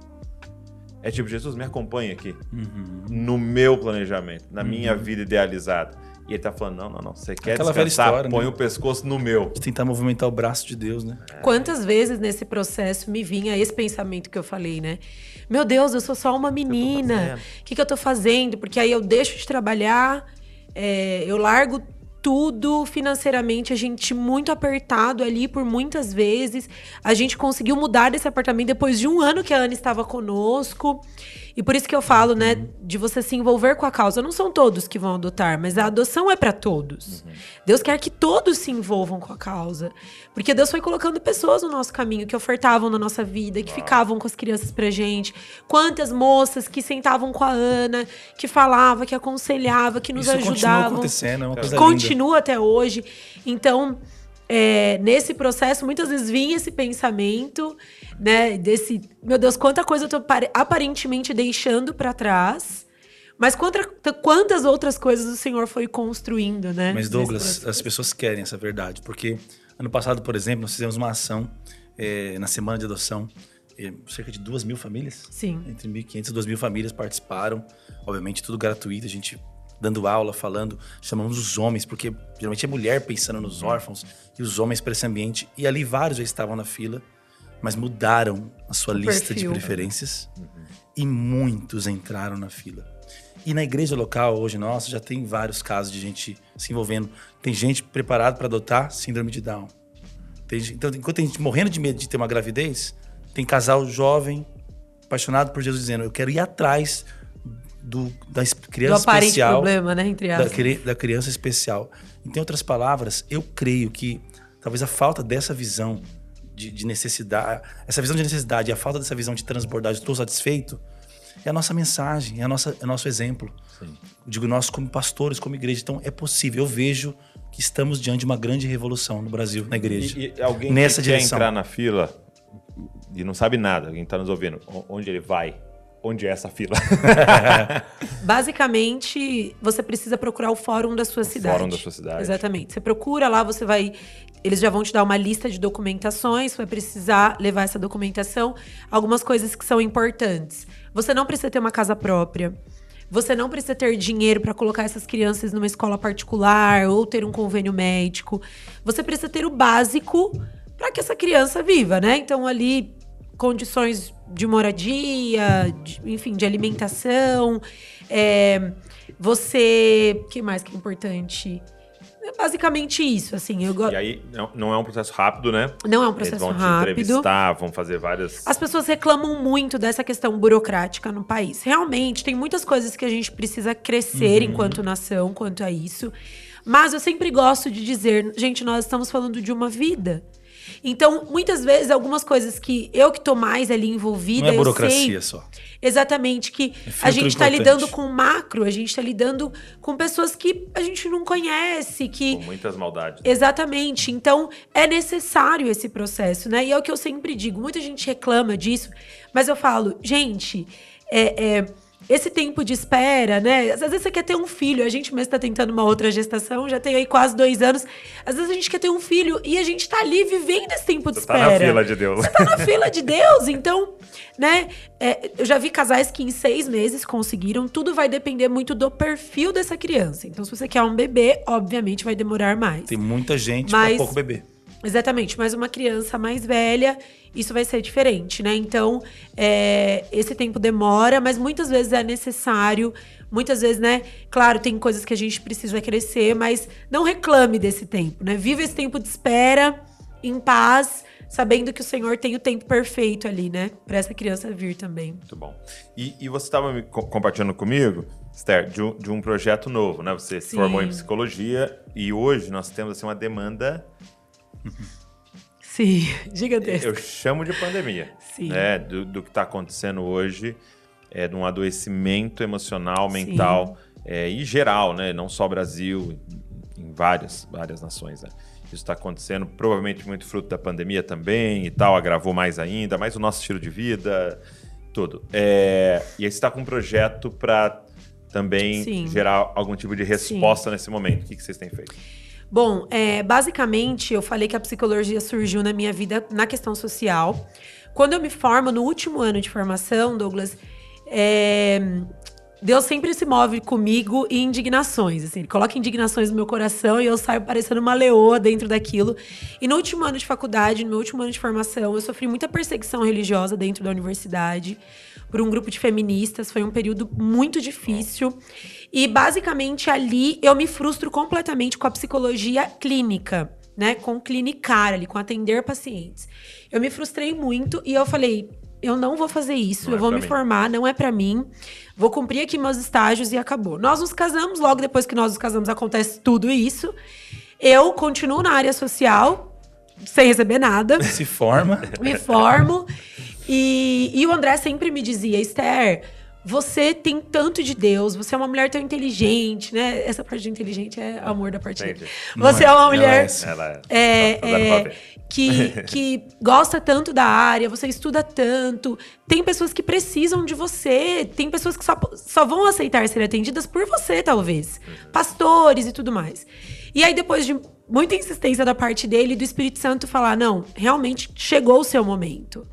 É tipo, Jesus, me acompanha aqui, Uhum. no meu planejamento, na minha vida idealizada. E ele tá falando, não, não, não, você quer Aquela velha descansar, história, põe né? o pescoço no meu. De tentar movimentar o braço de Deus, né? Quantas vezes nesse processo me vinha esse pensamento que eu falei, né? Meu Deus, eu sou só uma menina. O que, que eu tô fazendo? Porque aí eu deixo de trabalhar, é, eu largo tudo financeiramente, a gente muito apertado ali por muitas vezes. A gente conseguiu mudar desse apartamento depois de um ano que a Ana estava conosco. E por isso que eu falo, né, de você se envolver com a causa. Não são todos que vão adotar, mas a adoção é para todos. Deus quer que todos se envolvam com a causa. Porque Deus foi colocando pessoas no nosso caminho que ofertavam na nossa vida, que ficavam com as crianças pra gente. Quantas moças que sentavam com a Ana, que falava, que aconselhava, que nos Isso continua ajudavam acontecendo, é uma coisa linda. continua até hoje. Então, é, nesse processo, muitas vezes vinha esse pensamento, né? Desse, meu Deus, quanta coisa eu tô pare- aparentemente deixando pra trás. Mas quanta- quantas outras coisas o Senhor foi construindo, né? Mas Douglas, as pessoas querem essa verdade, porque ano passado, por exemplo, nós fizemos uma ação eh, na semana de adoção. eh, cerca de duas mil famílias, Sim. entre 1.500 e 2 mil famílias participaram. Obviamente, tudo gratuito, a gente dando aula, falando, chamamos os homens, porque geralmente é mulher pensando nos órfãos e os homens para esse ambiente. E ali vários já estavam na fila, mas mudaram a sua O lista perfil. de preferências e muitos entraram na fila. E na igreja local, hoje nossa, já tem vários casos de gente se envolvendo. Tem gente preparada para adotar síndrome de Down. Tem gente- então, enquanto tem gente morrendo de medo de ter uma gravidez, tem casal jovem, apaixonado por Jesus, dizendo: Eu quero ir atrás do, da es- Do criança aparente especial. problema, né? Entre Da, aspas. cri- da criança especial. Em outras palavras, eu creio que talvez a falta dessa visão de, de necessidade, essa visão de necessidade e a falta dessa visão de transbordar, de estou satisfeito, é a nossa mensagem, é, a nossa, é o nosso exemplo. Digo nós como pastores, como igreja. Então é possível. Eu vejo que estamos diante de uma grande revolução no Brasil, na igreja. E, e alguém Nessa que quer direção. entrar na fila e não sabe nada, alguém tá nos ouvindo, onde ele vai? Onde é essa fila? *laughs* Basicamente, você precisa procurar o fórum da sua cidade. fórum da sua cidade. Exatamente. Você procura lá, você vai. Eles já vão te dar uma lista de documentações, você vai precisar levar essa documentação. Algumas coisas que são importantes. Você não precisa ter uma casa própria. Você não precisa ter dinheiro para colocar essas crianças numa escola particular ou ter um convênio médico. Você precisa ter o básico para que essa criança viva, né? Então, ali, condições de moradia, de- enfim, de alimentação. É, você. O que mais que é importante? basicamente isso, assim. Eu go... E aí, não- não é um processo rápido, né? Não é um Eles processo vão te rápido. entrevistar, vão fazer várias. As pessoas reclamam muito dessa questão burocrática no país. Realmente, tem muitas coisas que a gente precisa crescer Uhum. enquanto nação quanto a isso. Mas eu sempre gosto de dizer, gente, nós estamos falando de uma vida. Então, muitas vezes, algumas coisas que eu que tô mais ali envolvida, Não é eu burocracia sei só. exatamente que filtro a gente tá importante. lidando com macro, a gente tá lidando com pessoas que a gente não conhece, que Com muitas maldades. Exatamente. Então, é necessário esse processo, né? E é o que eu sempre digo. Muita gente reclama disso, mas eu falo, gente, é, é, esse tempo de espera, né? Às vezes você quer ter um filho, a gente mesmo tá tentando uma outra gestação, já tem aí quase dois anos. Às vezes a gente quer ter um filho e a gente tá ali vivendo esse tempo de Você tá espera na fila de Deus. tá na fila de Deus. Então, né? é, eu já vi casais que em seis meses conseguiram. Tudo vai depender muito do perfil dessa criança. Então, se você quer um bebê, obviamente vai demorar mais. Tem muita gente Mas- pra pouco bebê. Exatamente, mas uma criança mais velha, isso vai ser diferente, né? Então, é, esse tempo demora, mas muitas vezes é necessário. Muitas vezes, né? Claro, tem coisas que a gente precisa crescer, mas não reclame desse tempo, né? Viva esse tempo de espera, em paz, sabendo que o Senhor tem o tempo perfeito ali, né? Pra essa criança vir também. Muito bom. E, e você estava me co- compartilhando comigo, Esther, de um, de um projeto novo, né? Você se formou em psicologia e hoje nós temos assim, uma demanda, *laughs* Sim, gigantesco. eu chamo de pandemia, Sim. né? Do, do que está acontecendo hoje, é, de um adoecimento emocional, Sim. mental é, e geral, né? Não só Brasil, em várias, várias nações, né? Isso está acontecendo, provavelmente muito fruto da pandemia também e tal, agravou mais ainda, mais o nosso estilo de vida, tudo. É, e aí você está com um projeto para também Sim. gerar algum tipo de resposta nesse momento. O que, que vocês têm feito? Bom, é, basicamente, eu falei que a psicologia surgiu na minha vida na questão social. Quando eu me formo, no último ano de formação, Douglas, é, Deus sempre se move comigo em indignações. Assim, ele coloca indignações no meu coração e eu saio parecendo uma leoa dentro daquilo. E no último ano de faculdade, no meu último ano de formação, eu sofri muita perseguição religiosa dentro da universidade por um grupo de feministas. Foi um período muito difícil. E basicamente ali eu me frustro completamente com a psicologia clínica, né? Com clinicar ali, com atender pacientes. Eu me frustrei muito e eu falei, eu não vou fazer isso, Não eu é vou me mim. formar, não é pra mim. Vou cumprir aqui meus estágios e acabou. Nós nos casamos, logo depois que nós nos casamos acontece tudo isso. Eu continuo na área social, sem receber nada *laughs* Se forma. me formo. E, e o André sempre me dizia, Esther, você tem tanto de Deus, você é uma mulher tão inteligente, né? Essa parte de inteligente é amor da parte dele. Você é, é, uma ela mulher é. Ela é, tá dando pra é, que, *laughs* que gosta tanto da área, você estuda tanto. Tem pessoas que precisam de você, tem pessoas que só, só vão aceitar ser atendidas por você, talvez. Pastores e tudo mais. E aí, depois de muita insistência da parte dele e do Espírito Santo falar: não, realmente chegou o seu momento.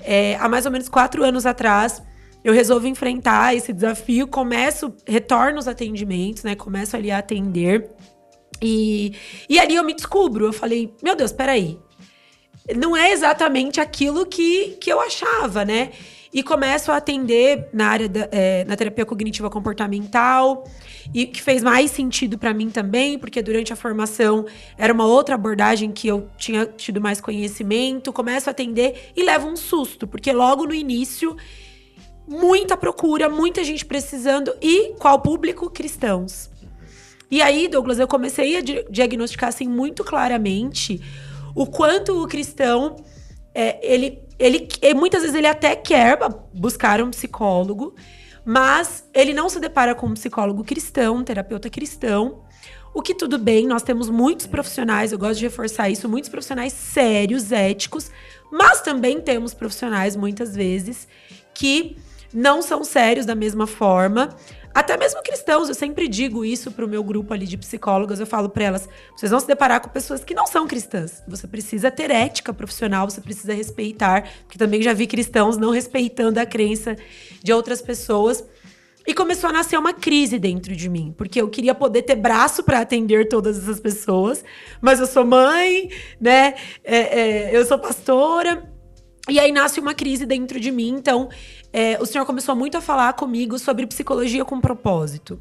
É, há mais ou menos quatro anos atrás, eu resolvo enfrentar esse desafio, começo, retorno os atendimentos, né? Começo ali a atender. E, e ali eu me descubro. Eu falei, meu Deus, peraí. Não é exatamente aquilo que, que eu achava, né? E começo a atender na área da, é, na terapia cognitiva comportamental, e que fez mais sentido para mim também, porque durante a formação era uma outra abordagem que eu tinha tido mais conhecimento. Começo a atender e levo um susto, porque logo no início muita procura, muita gente precisando e qual público? Cristãos. E aí, Douglas, eu comecei a di- diagnosticar assim muito claramente o quanto o cristão é, ele, ele, muitas vezes ele até quer buscar um psicólogo, mas ele não se depara com um psicólogo cristão, um terapeuta cristão. O que tudo bem, nós temos muitos profissionais, eu gosto de reforçar isso, muitos profissionais sérios, éticos, mas também temos profissionais, muitas vezes, que não são sérios da mesma forma. Até mesmo cristãos, eu sempre digo isso pro meu grupo ali de psicólogas, eu falo para elas, vocês vão se deparar com pessoas que não são cristãs. Você precisa ter ética profissional, você precisa respeitar, porque também já vi cristãos não respeitando a crença de outras pessoas. E começou a nascer uma crise dentro de mim, porque eu queria poder ter braço para atender todas essas pessoas, mas eu sou mãe, né? É, é, eu sou pastora. E aí nasce uma crise dentro de mim. Então, é, o senhor começou muito a falar comigo sobre psicologia com propósito.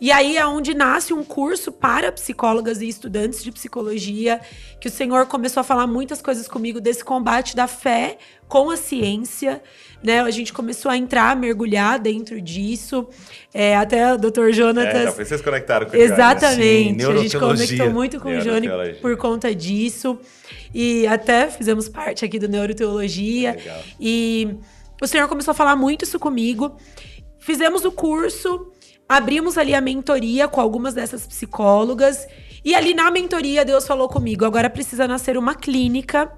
E aí é onde nasce um curso para psicólogas e estudantes de psicologia, que o Senhor começou a falar muitas coisas comigo desse combate da fé com a ciência, né? A gente começou a entrar, a mergulhar dentro disso. É, até o Dr. Jonatas. É, vocês conectaram com o Exatamente. Sim, a gente conectou muito com o Johnny por conta disso. E até fizemos parte aqui do Neuroteologia. Legal. E o senhor começou a falar muito isso comigo. Fizemos o curso, abrimos ali a mentoria com algumas dessas psicólogas. E ali na mentoria, Deus falou comigo: agora precisa nascer uma clínica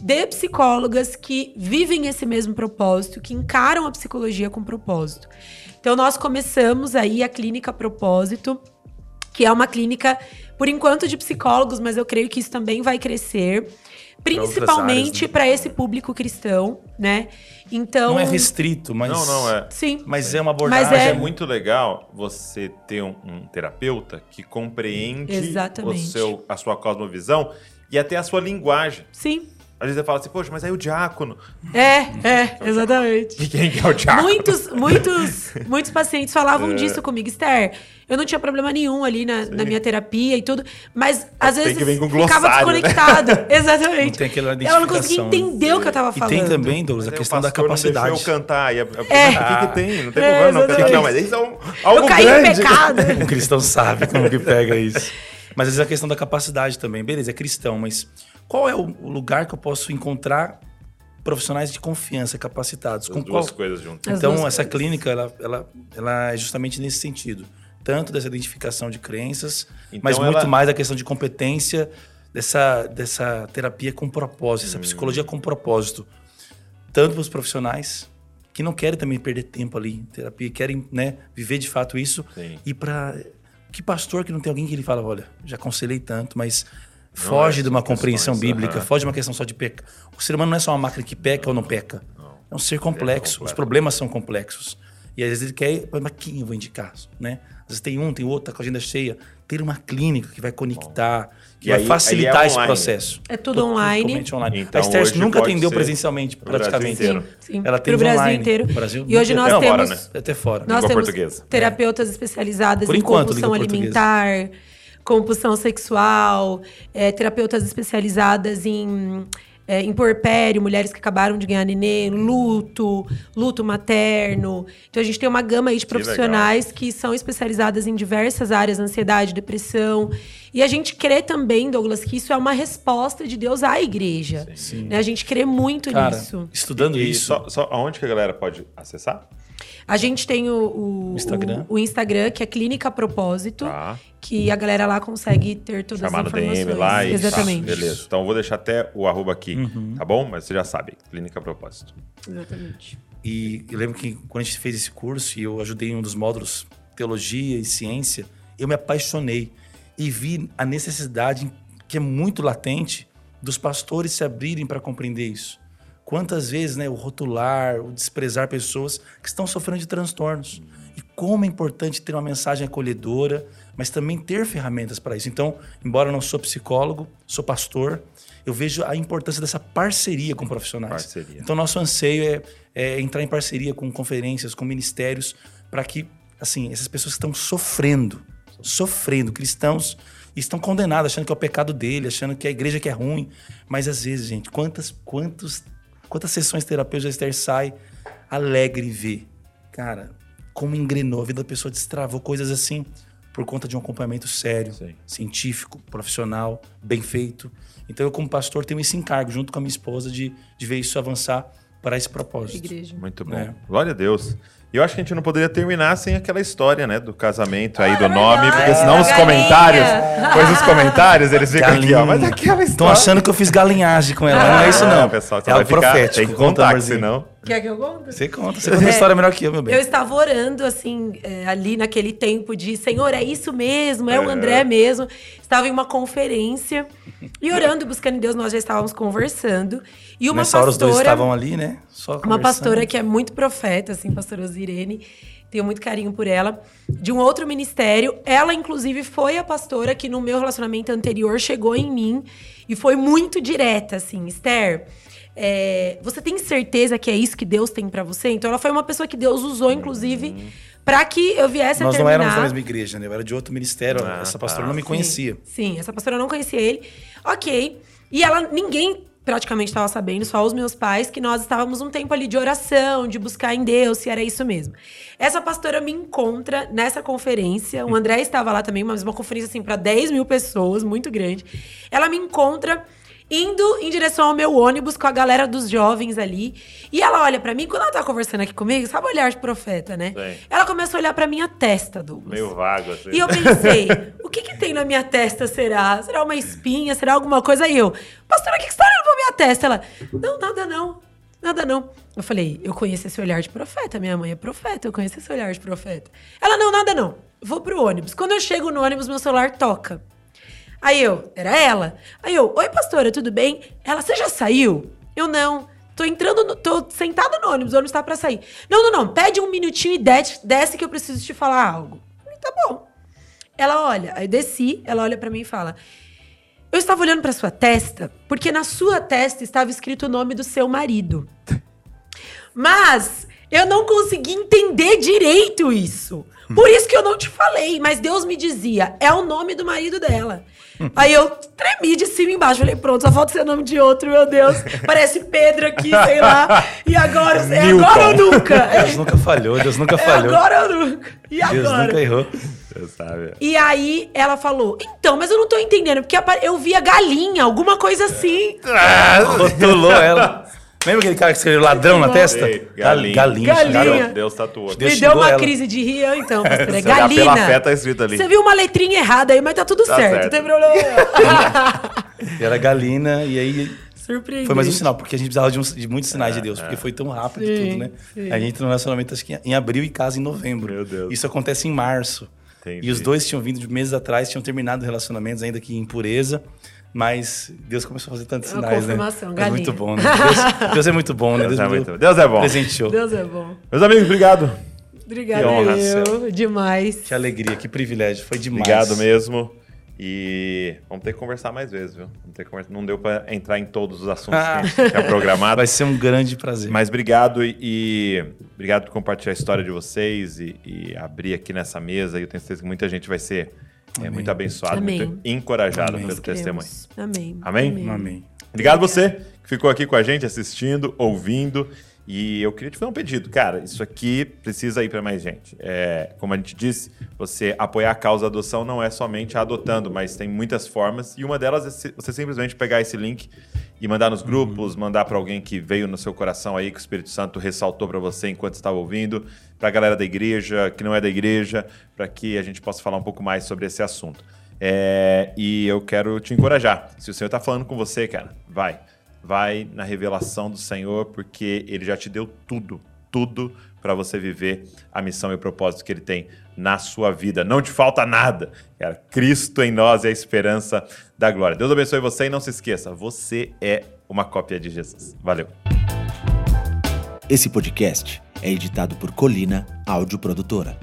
de psicólogas que vivem esse mesmo propósito, que encaram a psicologia com propósito. Então, nós começamos aí a Clínica Propósito, que é uma clínica, por enquanto, de psicólogos, mas eu creio que isso também vai crescer. Principalmente para esse público cristão, né? Então. Não é restrito, mas. Não, não, é. Sim. Mas é uma abordagem. Mas é É. muito legal você ter um, um terapeuta que compreende o Exatamente. seu, a sua cosmovisão e até a sua linguagem. Sim. Às vezes você fala assim, poxa, mas aí o diácono. É, é, exatamente. E *laughs* quem que é o diácono? Muitos, muitos, muitos pacientes falavam É. disso comigo, Esther. Eu não tinha problema nenhum ali na, na minha terapia e tudo, mas às tem vezes ficava né? desconectado. *laughs* Exatamente. Não tem aquela Ela não conseguia né? entender o que eu tava E falando. tem também, Douglas, a o questão da não capacidade. deixou eu cantar. E a, a, É. O que, que tem? Não tem É, problema não cantar. Não, mas isso é um, algo Eu caí grande. em pecado. *laughs* Um cristão sabe como que pega isso. *laughs* Mas às vezes a questão da capacidade também. Beleza, é cristão, mas qual é o o lugar que eu posso encontrar profissionais de confiança capacitados? As Com duas qual? coisas juntas. As Então, essa coisas. clínica, ela, ela, ela é justamente nesse sentido. Tanto dessa identificação de crenças, Então mas ela- muito mais da questão de competência dessa, dessa terapia com propósito, Hum. essa psicologia com propósito. Tanto para os profissionais, que não querem também perder tempo ali em terapia, querem né, viver de fato isso. Sim. E para que pastor que não tem alguém que ele fala, olha, já aconselhei tanto, mas foge é, de uma são compreensão questões, bíblica, foge de uma questão só de peca. O ser humano não é só uma máquina que peca ou não peca. É um ser complexo. Os completo. problemas são complexos. E às vezes ele quer, mas quem eu vou indicar, né? Às vezes tem um, tem outro, tá com a agenda cheia. Ter uma clínica que vai conectar, que E vai aí- facilitar aí é esse online. processo. É tudo online. Totalmente online. Então, a Esther nunca atendeu presencialmente, pro Brasil praticamente. inteiro. Sim, Ela pro atende Brasil online. inteiro. Brasil e hoje inteiro. nós Até temos. fora, né? Até fora. Nós Língua temos portuguesa. terapeutas especializadas Por em enquanto, compulsão alimentar, compulsão sexual, é, terapeutas especializadas em, é, em puerpério, mulheres que acabaram de ganhar nenê, luto, luto materno. Então a gente tem uma gama aí de profissionais que são especializadas em diversas áreas, ansiedade, depressão. E a gente crê também, Douglas, que isso é uma resposta de Deus à igreja. Né? A gente crê muito Cara, nisso. estudando E isso. só, só aonde que a galera pode acessar? A gente tem o, o- Instagram. o, o Instagram, que é Clínica Propósito, Tá. que a galera lá consegue ter todas Chamar no as informações. DM lá e Exatamente. Tá, beleza. Então eu vou deixar até o arroba aqui, Uhum. tá bom? Mas você já sabe, Clínica Propósito. Exatamente. E eu lembro que quando a gente fez esse curso e eu ajudei em um dos módulos teologia e ciência, eu me apaixonei e vi a necessidade que é muito latente dos pastores se abrirem para compreender isso. Quantas vezes, né, o rotular, o desprezar pessoas que estão sofrendo de transtornos. E como é importante ter uma mensagem acolhedora, mas também ter ferramentas para isso. Então, embora eu não sou psicólogo, sou pastor, eu vejo a importância dessa parceria com profissionais. Parceria. Então, nosso anseio é, é entrar em parceria com conferências, com ministérios, para que, assim, essas pessoas que estão sofrendo, sofrendo, cristãos, estão condenados, achando que é o pecado dele, achando que é a igreja que é ruim. Mas às vezes, gente, quantas, quantos, quantas sessões terapêuticas a Esther sai alegre em ver? Cara, como engrenou, a vida da pessoa destravou coisas assim por conta de um acompanhamento sério, Sim. científico, profissional, bem feito. Então eu, como pastor, tenho esse encargo, junto com a minha esposa, de, de ver isso avançar para esse propósito. Igreja. Muito bom. É. Glória a Deus. E eu acho que a gente não poderia terminar sem aquela história, né? Do casamento aí, do é nome, porque senão da os galinha. comentários, pois os comentários, eles ficam aqui, ó. Mas aquela Estão história. achando que eu fiz galinhagem com ela, não é isso não. pessoal, você é vai o ficar, profético. Tem que conta, contar, senão... Quer que eu conte? Você conta, você conta uma história melhor que eu, meu bem. Eu estava orando, assim, é, ali naquele tempo de Senhor, é isso mesmo, é, o É. André mesmo. Estava em uma conferência e orando, buscando em Deus, nós já estávamos conversando. E uma Nessa hora os dois pastora. estavam ali, né? Só Uma pastora que é muito profeta, assim, pastora Osirene. Tenho muito carinho por ela. De um outro ministério. Ela, inclusive, foi a pastora que no meu relacionamento anterior chegou em mim e foi muito direta, assim, Esther. É, você tem certeza que é isso que Deus tem pra você? Então, ela foi uma pessoa que Deus usou, inclusive, Pra que eu viesse Nós a não terminar... éramos da mesma igreja, né? Eu era de outro ministério. Ah, Essa pastora tá. não me Sim, conhecia. Sim, essa pastora não conhecia ele. Ok. E ela, ninguém praticamente estava sabendo, só os meus pais, que nós estávamos um tempo ali de oração, de buscar em Deus, se era isso mesmo. Essa pastora me encontra nessa conferência. O André estava lá também, mas uma conferência assim para 10 mil pessoas, muito grande. Ela me encontra indo em direção ao meu ônibus com a galera dos jovens ali. E ela olha pra mim, quando ela tá conversando aqui comigo, sabe o olhar de profeta, né? Sim. Ela começa a olhar pra minha testa, Douglas. Meio vago, assim. E eu pensei, *laughs* o que que tem na minha testa, será? Será uma espinha? Será alguma coisa? Aí eu, pastora, o que que você tá olhando pra minha testa? Ela, não, nada não, nada não. Eu falei, eu conheço esse olhar de profeta, minha mãe é profeta, eu conheço esse olhar de profeta. Ela, não, nada não, vou pro ônibus. Quando eu chego no ônibus, meu celular toca. Aí eu, era ela. Aí eu, oi pastora, tudo bem? Ela, você já saiu? Eu, não. Tô entrando, no, tô sentada no ônibus, o ônibus tá pra sair. Não, não, não, pede um minutinho e desce, que eu preciso te falar algo. Falei, tá bom. Ela olha, aí eu desci, ela olha pra mim e fala: Eu estava olhando pra sua testa, porque na sua testa estava escrito o nome do seu marido. *laughs* Mas eu não consegui entender direito isso. Por isso que eu não te falei, mas Deus me dizia, é o nome do marido dela. Aí eu tremi de cima e embaixo. Falei, pronto, só falta ser o nome de outro, meu Deus. Parece Pedro aqui, sei lá. E agora, é agora ou nunca? Deus nunca falhou, Deus nunca É falhou. agora ou nunca? E Deus agora? nunca errou. Você sabe. E aí ela falou: Então, mas eu não tô entendendo, porque eu via galinha, alguma coisa assim. Rotulou ela. Lembra aquele cara que escreveu ladrão na testa? Galinha. Galinha. Galinha. Deus tatuou. Deus Me deu uma ela. crise de rir, então, pastor, *laughs* é galina. pela fé, tá escrito ali. Você viu uma letrinha errada aí, mas tá tudo Tá certo, certo. não tem problema. E Era galina, e aí Surpreendente. foi mais um sinal, porque a gente precisava de, uns- de muitos sinais de Deus, porque foi tão rápido Sim, tudo, né? sim. A gente entrou no relacionamento acho que em abril e casa em novembro. Meu Deus. Isso acontece em março. Entendi. E os dois tinham vindo de meses atrás, tinham terminado relacionamentos ainda que em impureza. Mas Deus começou a fazer tantos É sinais, confirmação, né? É muito bom, né? Deus, Deus é muito bom, né? Deus é me muito- Deus é bom. Presenteou. Deus é bom. Meus amigos, obrigado. Obrigada, Que honra, eu. Demais. Que alegria, que privilégio. Foi demais. Obrigado mesmo. E vamos ter que conversar mais vezes, viu? Vamos ter que conversar. Não deu pra entrar em todos os assuntos que a gente tinha *laughs* programado. Vai ser um grande prazer. Mas obrigado e, e obrigado por compartilhar a história de vocês e, e abrir aqui nessa mesa. E eu tenho certeza que muita gente vai ser é, Amém. muito abençoada, Amém. muito encorajada Amém. pelo testemunho. Amém. Amém? Amém. Obrigado você que ficou aqui com a gente, assistindo, ouvindo. E eu queria te fazer um pedido. Cara, isso aqui precisa ir para mais gente. É, como a gente disse, você apoiar a causa da adoção não é somente adotando, mas tem muitas formas. E uma delas é você simplesmente pegar esse link e mandar nos grupos, mandar para alguém que veio no seu coração aí, que o Espírito Santo ressaltou para você enquanto estava ouvindo, para a galera da igreja, que não é da igreja, para que a gente possa falar um pouco mais sobre esse assunto. É, e eu quero te encorajar. Se o Senhor está falando com você, cara, vai. Vai na revelação do Senhor, porque Ele já te deu tudo, tudo para você viver a missão e o propósito que Ele tem na sua vida. Não te falta nada. Cara, Cristo em nós é a esperança da glória. Deus abençoe você e não se esqueça, você é uma cópia de Jesus. Valeu. Esse podcast é editado por Colina Áudio Produtora.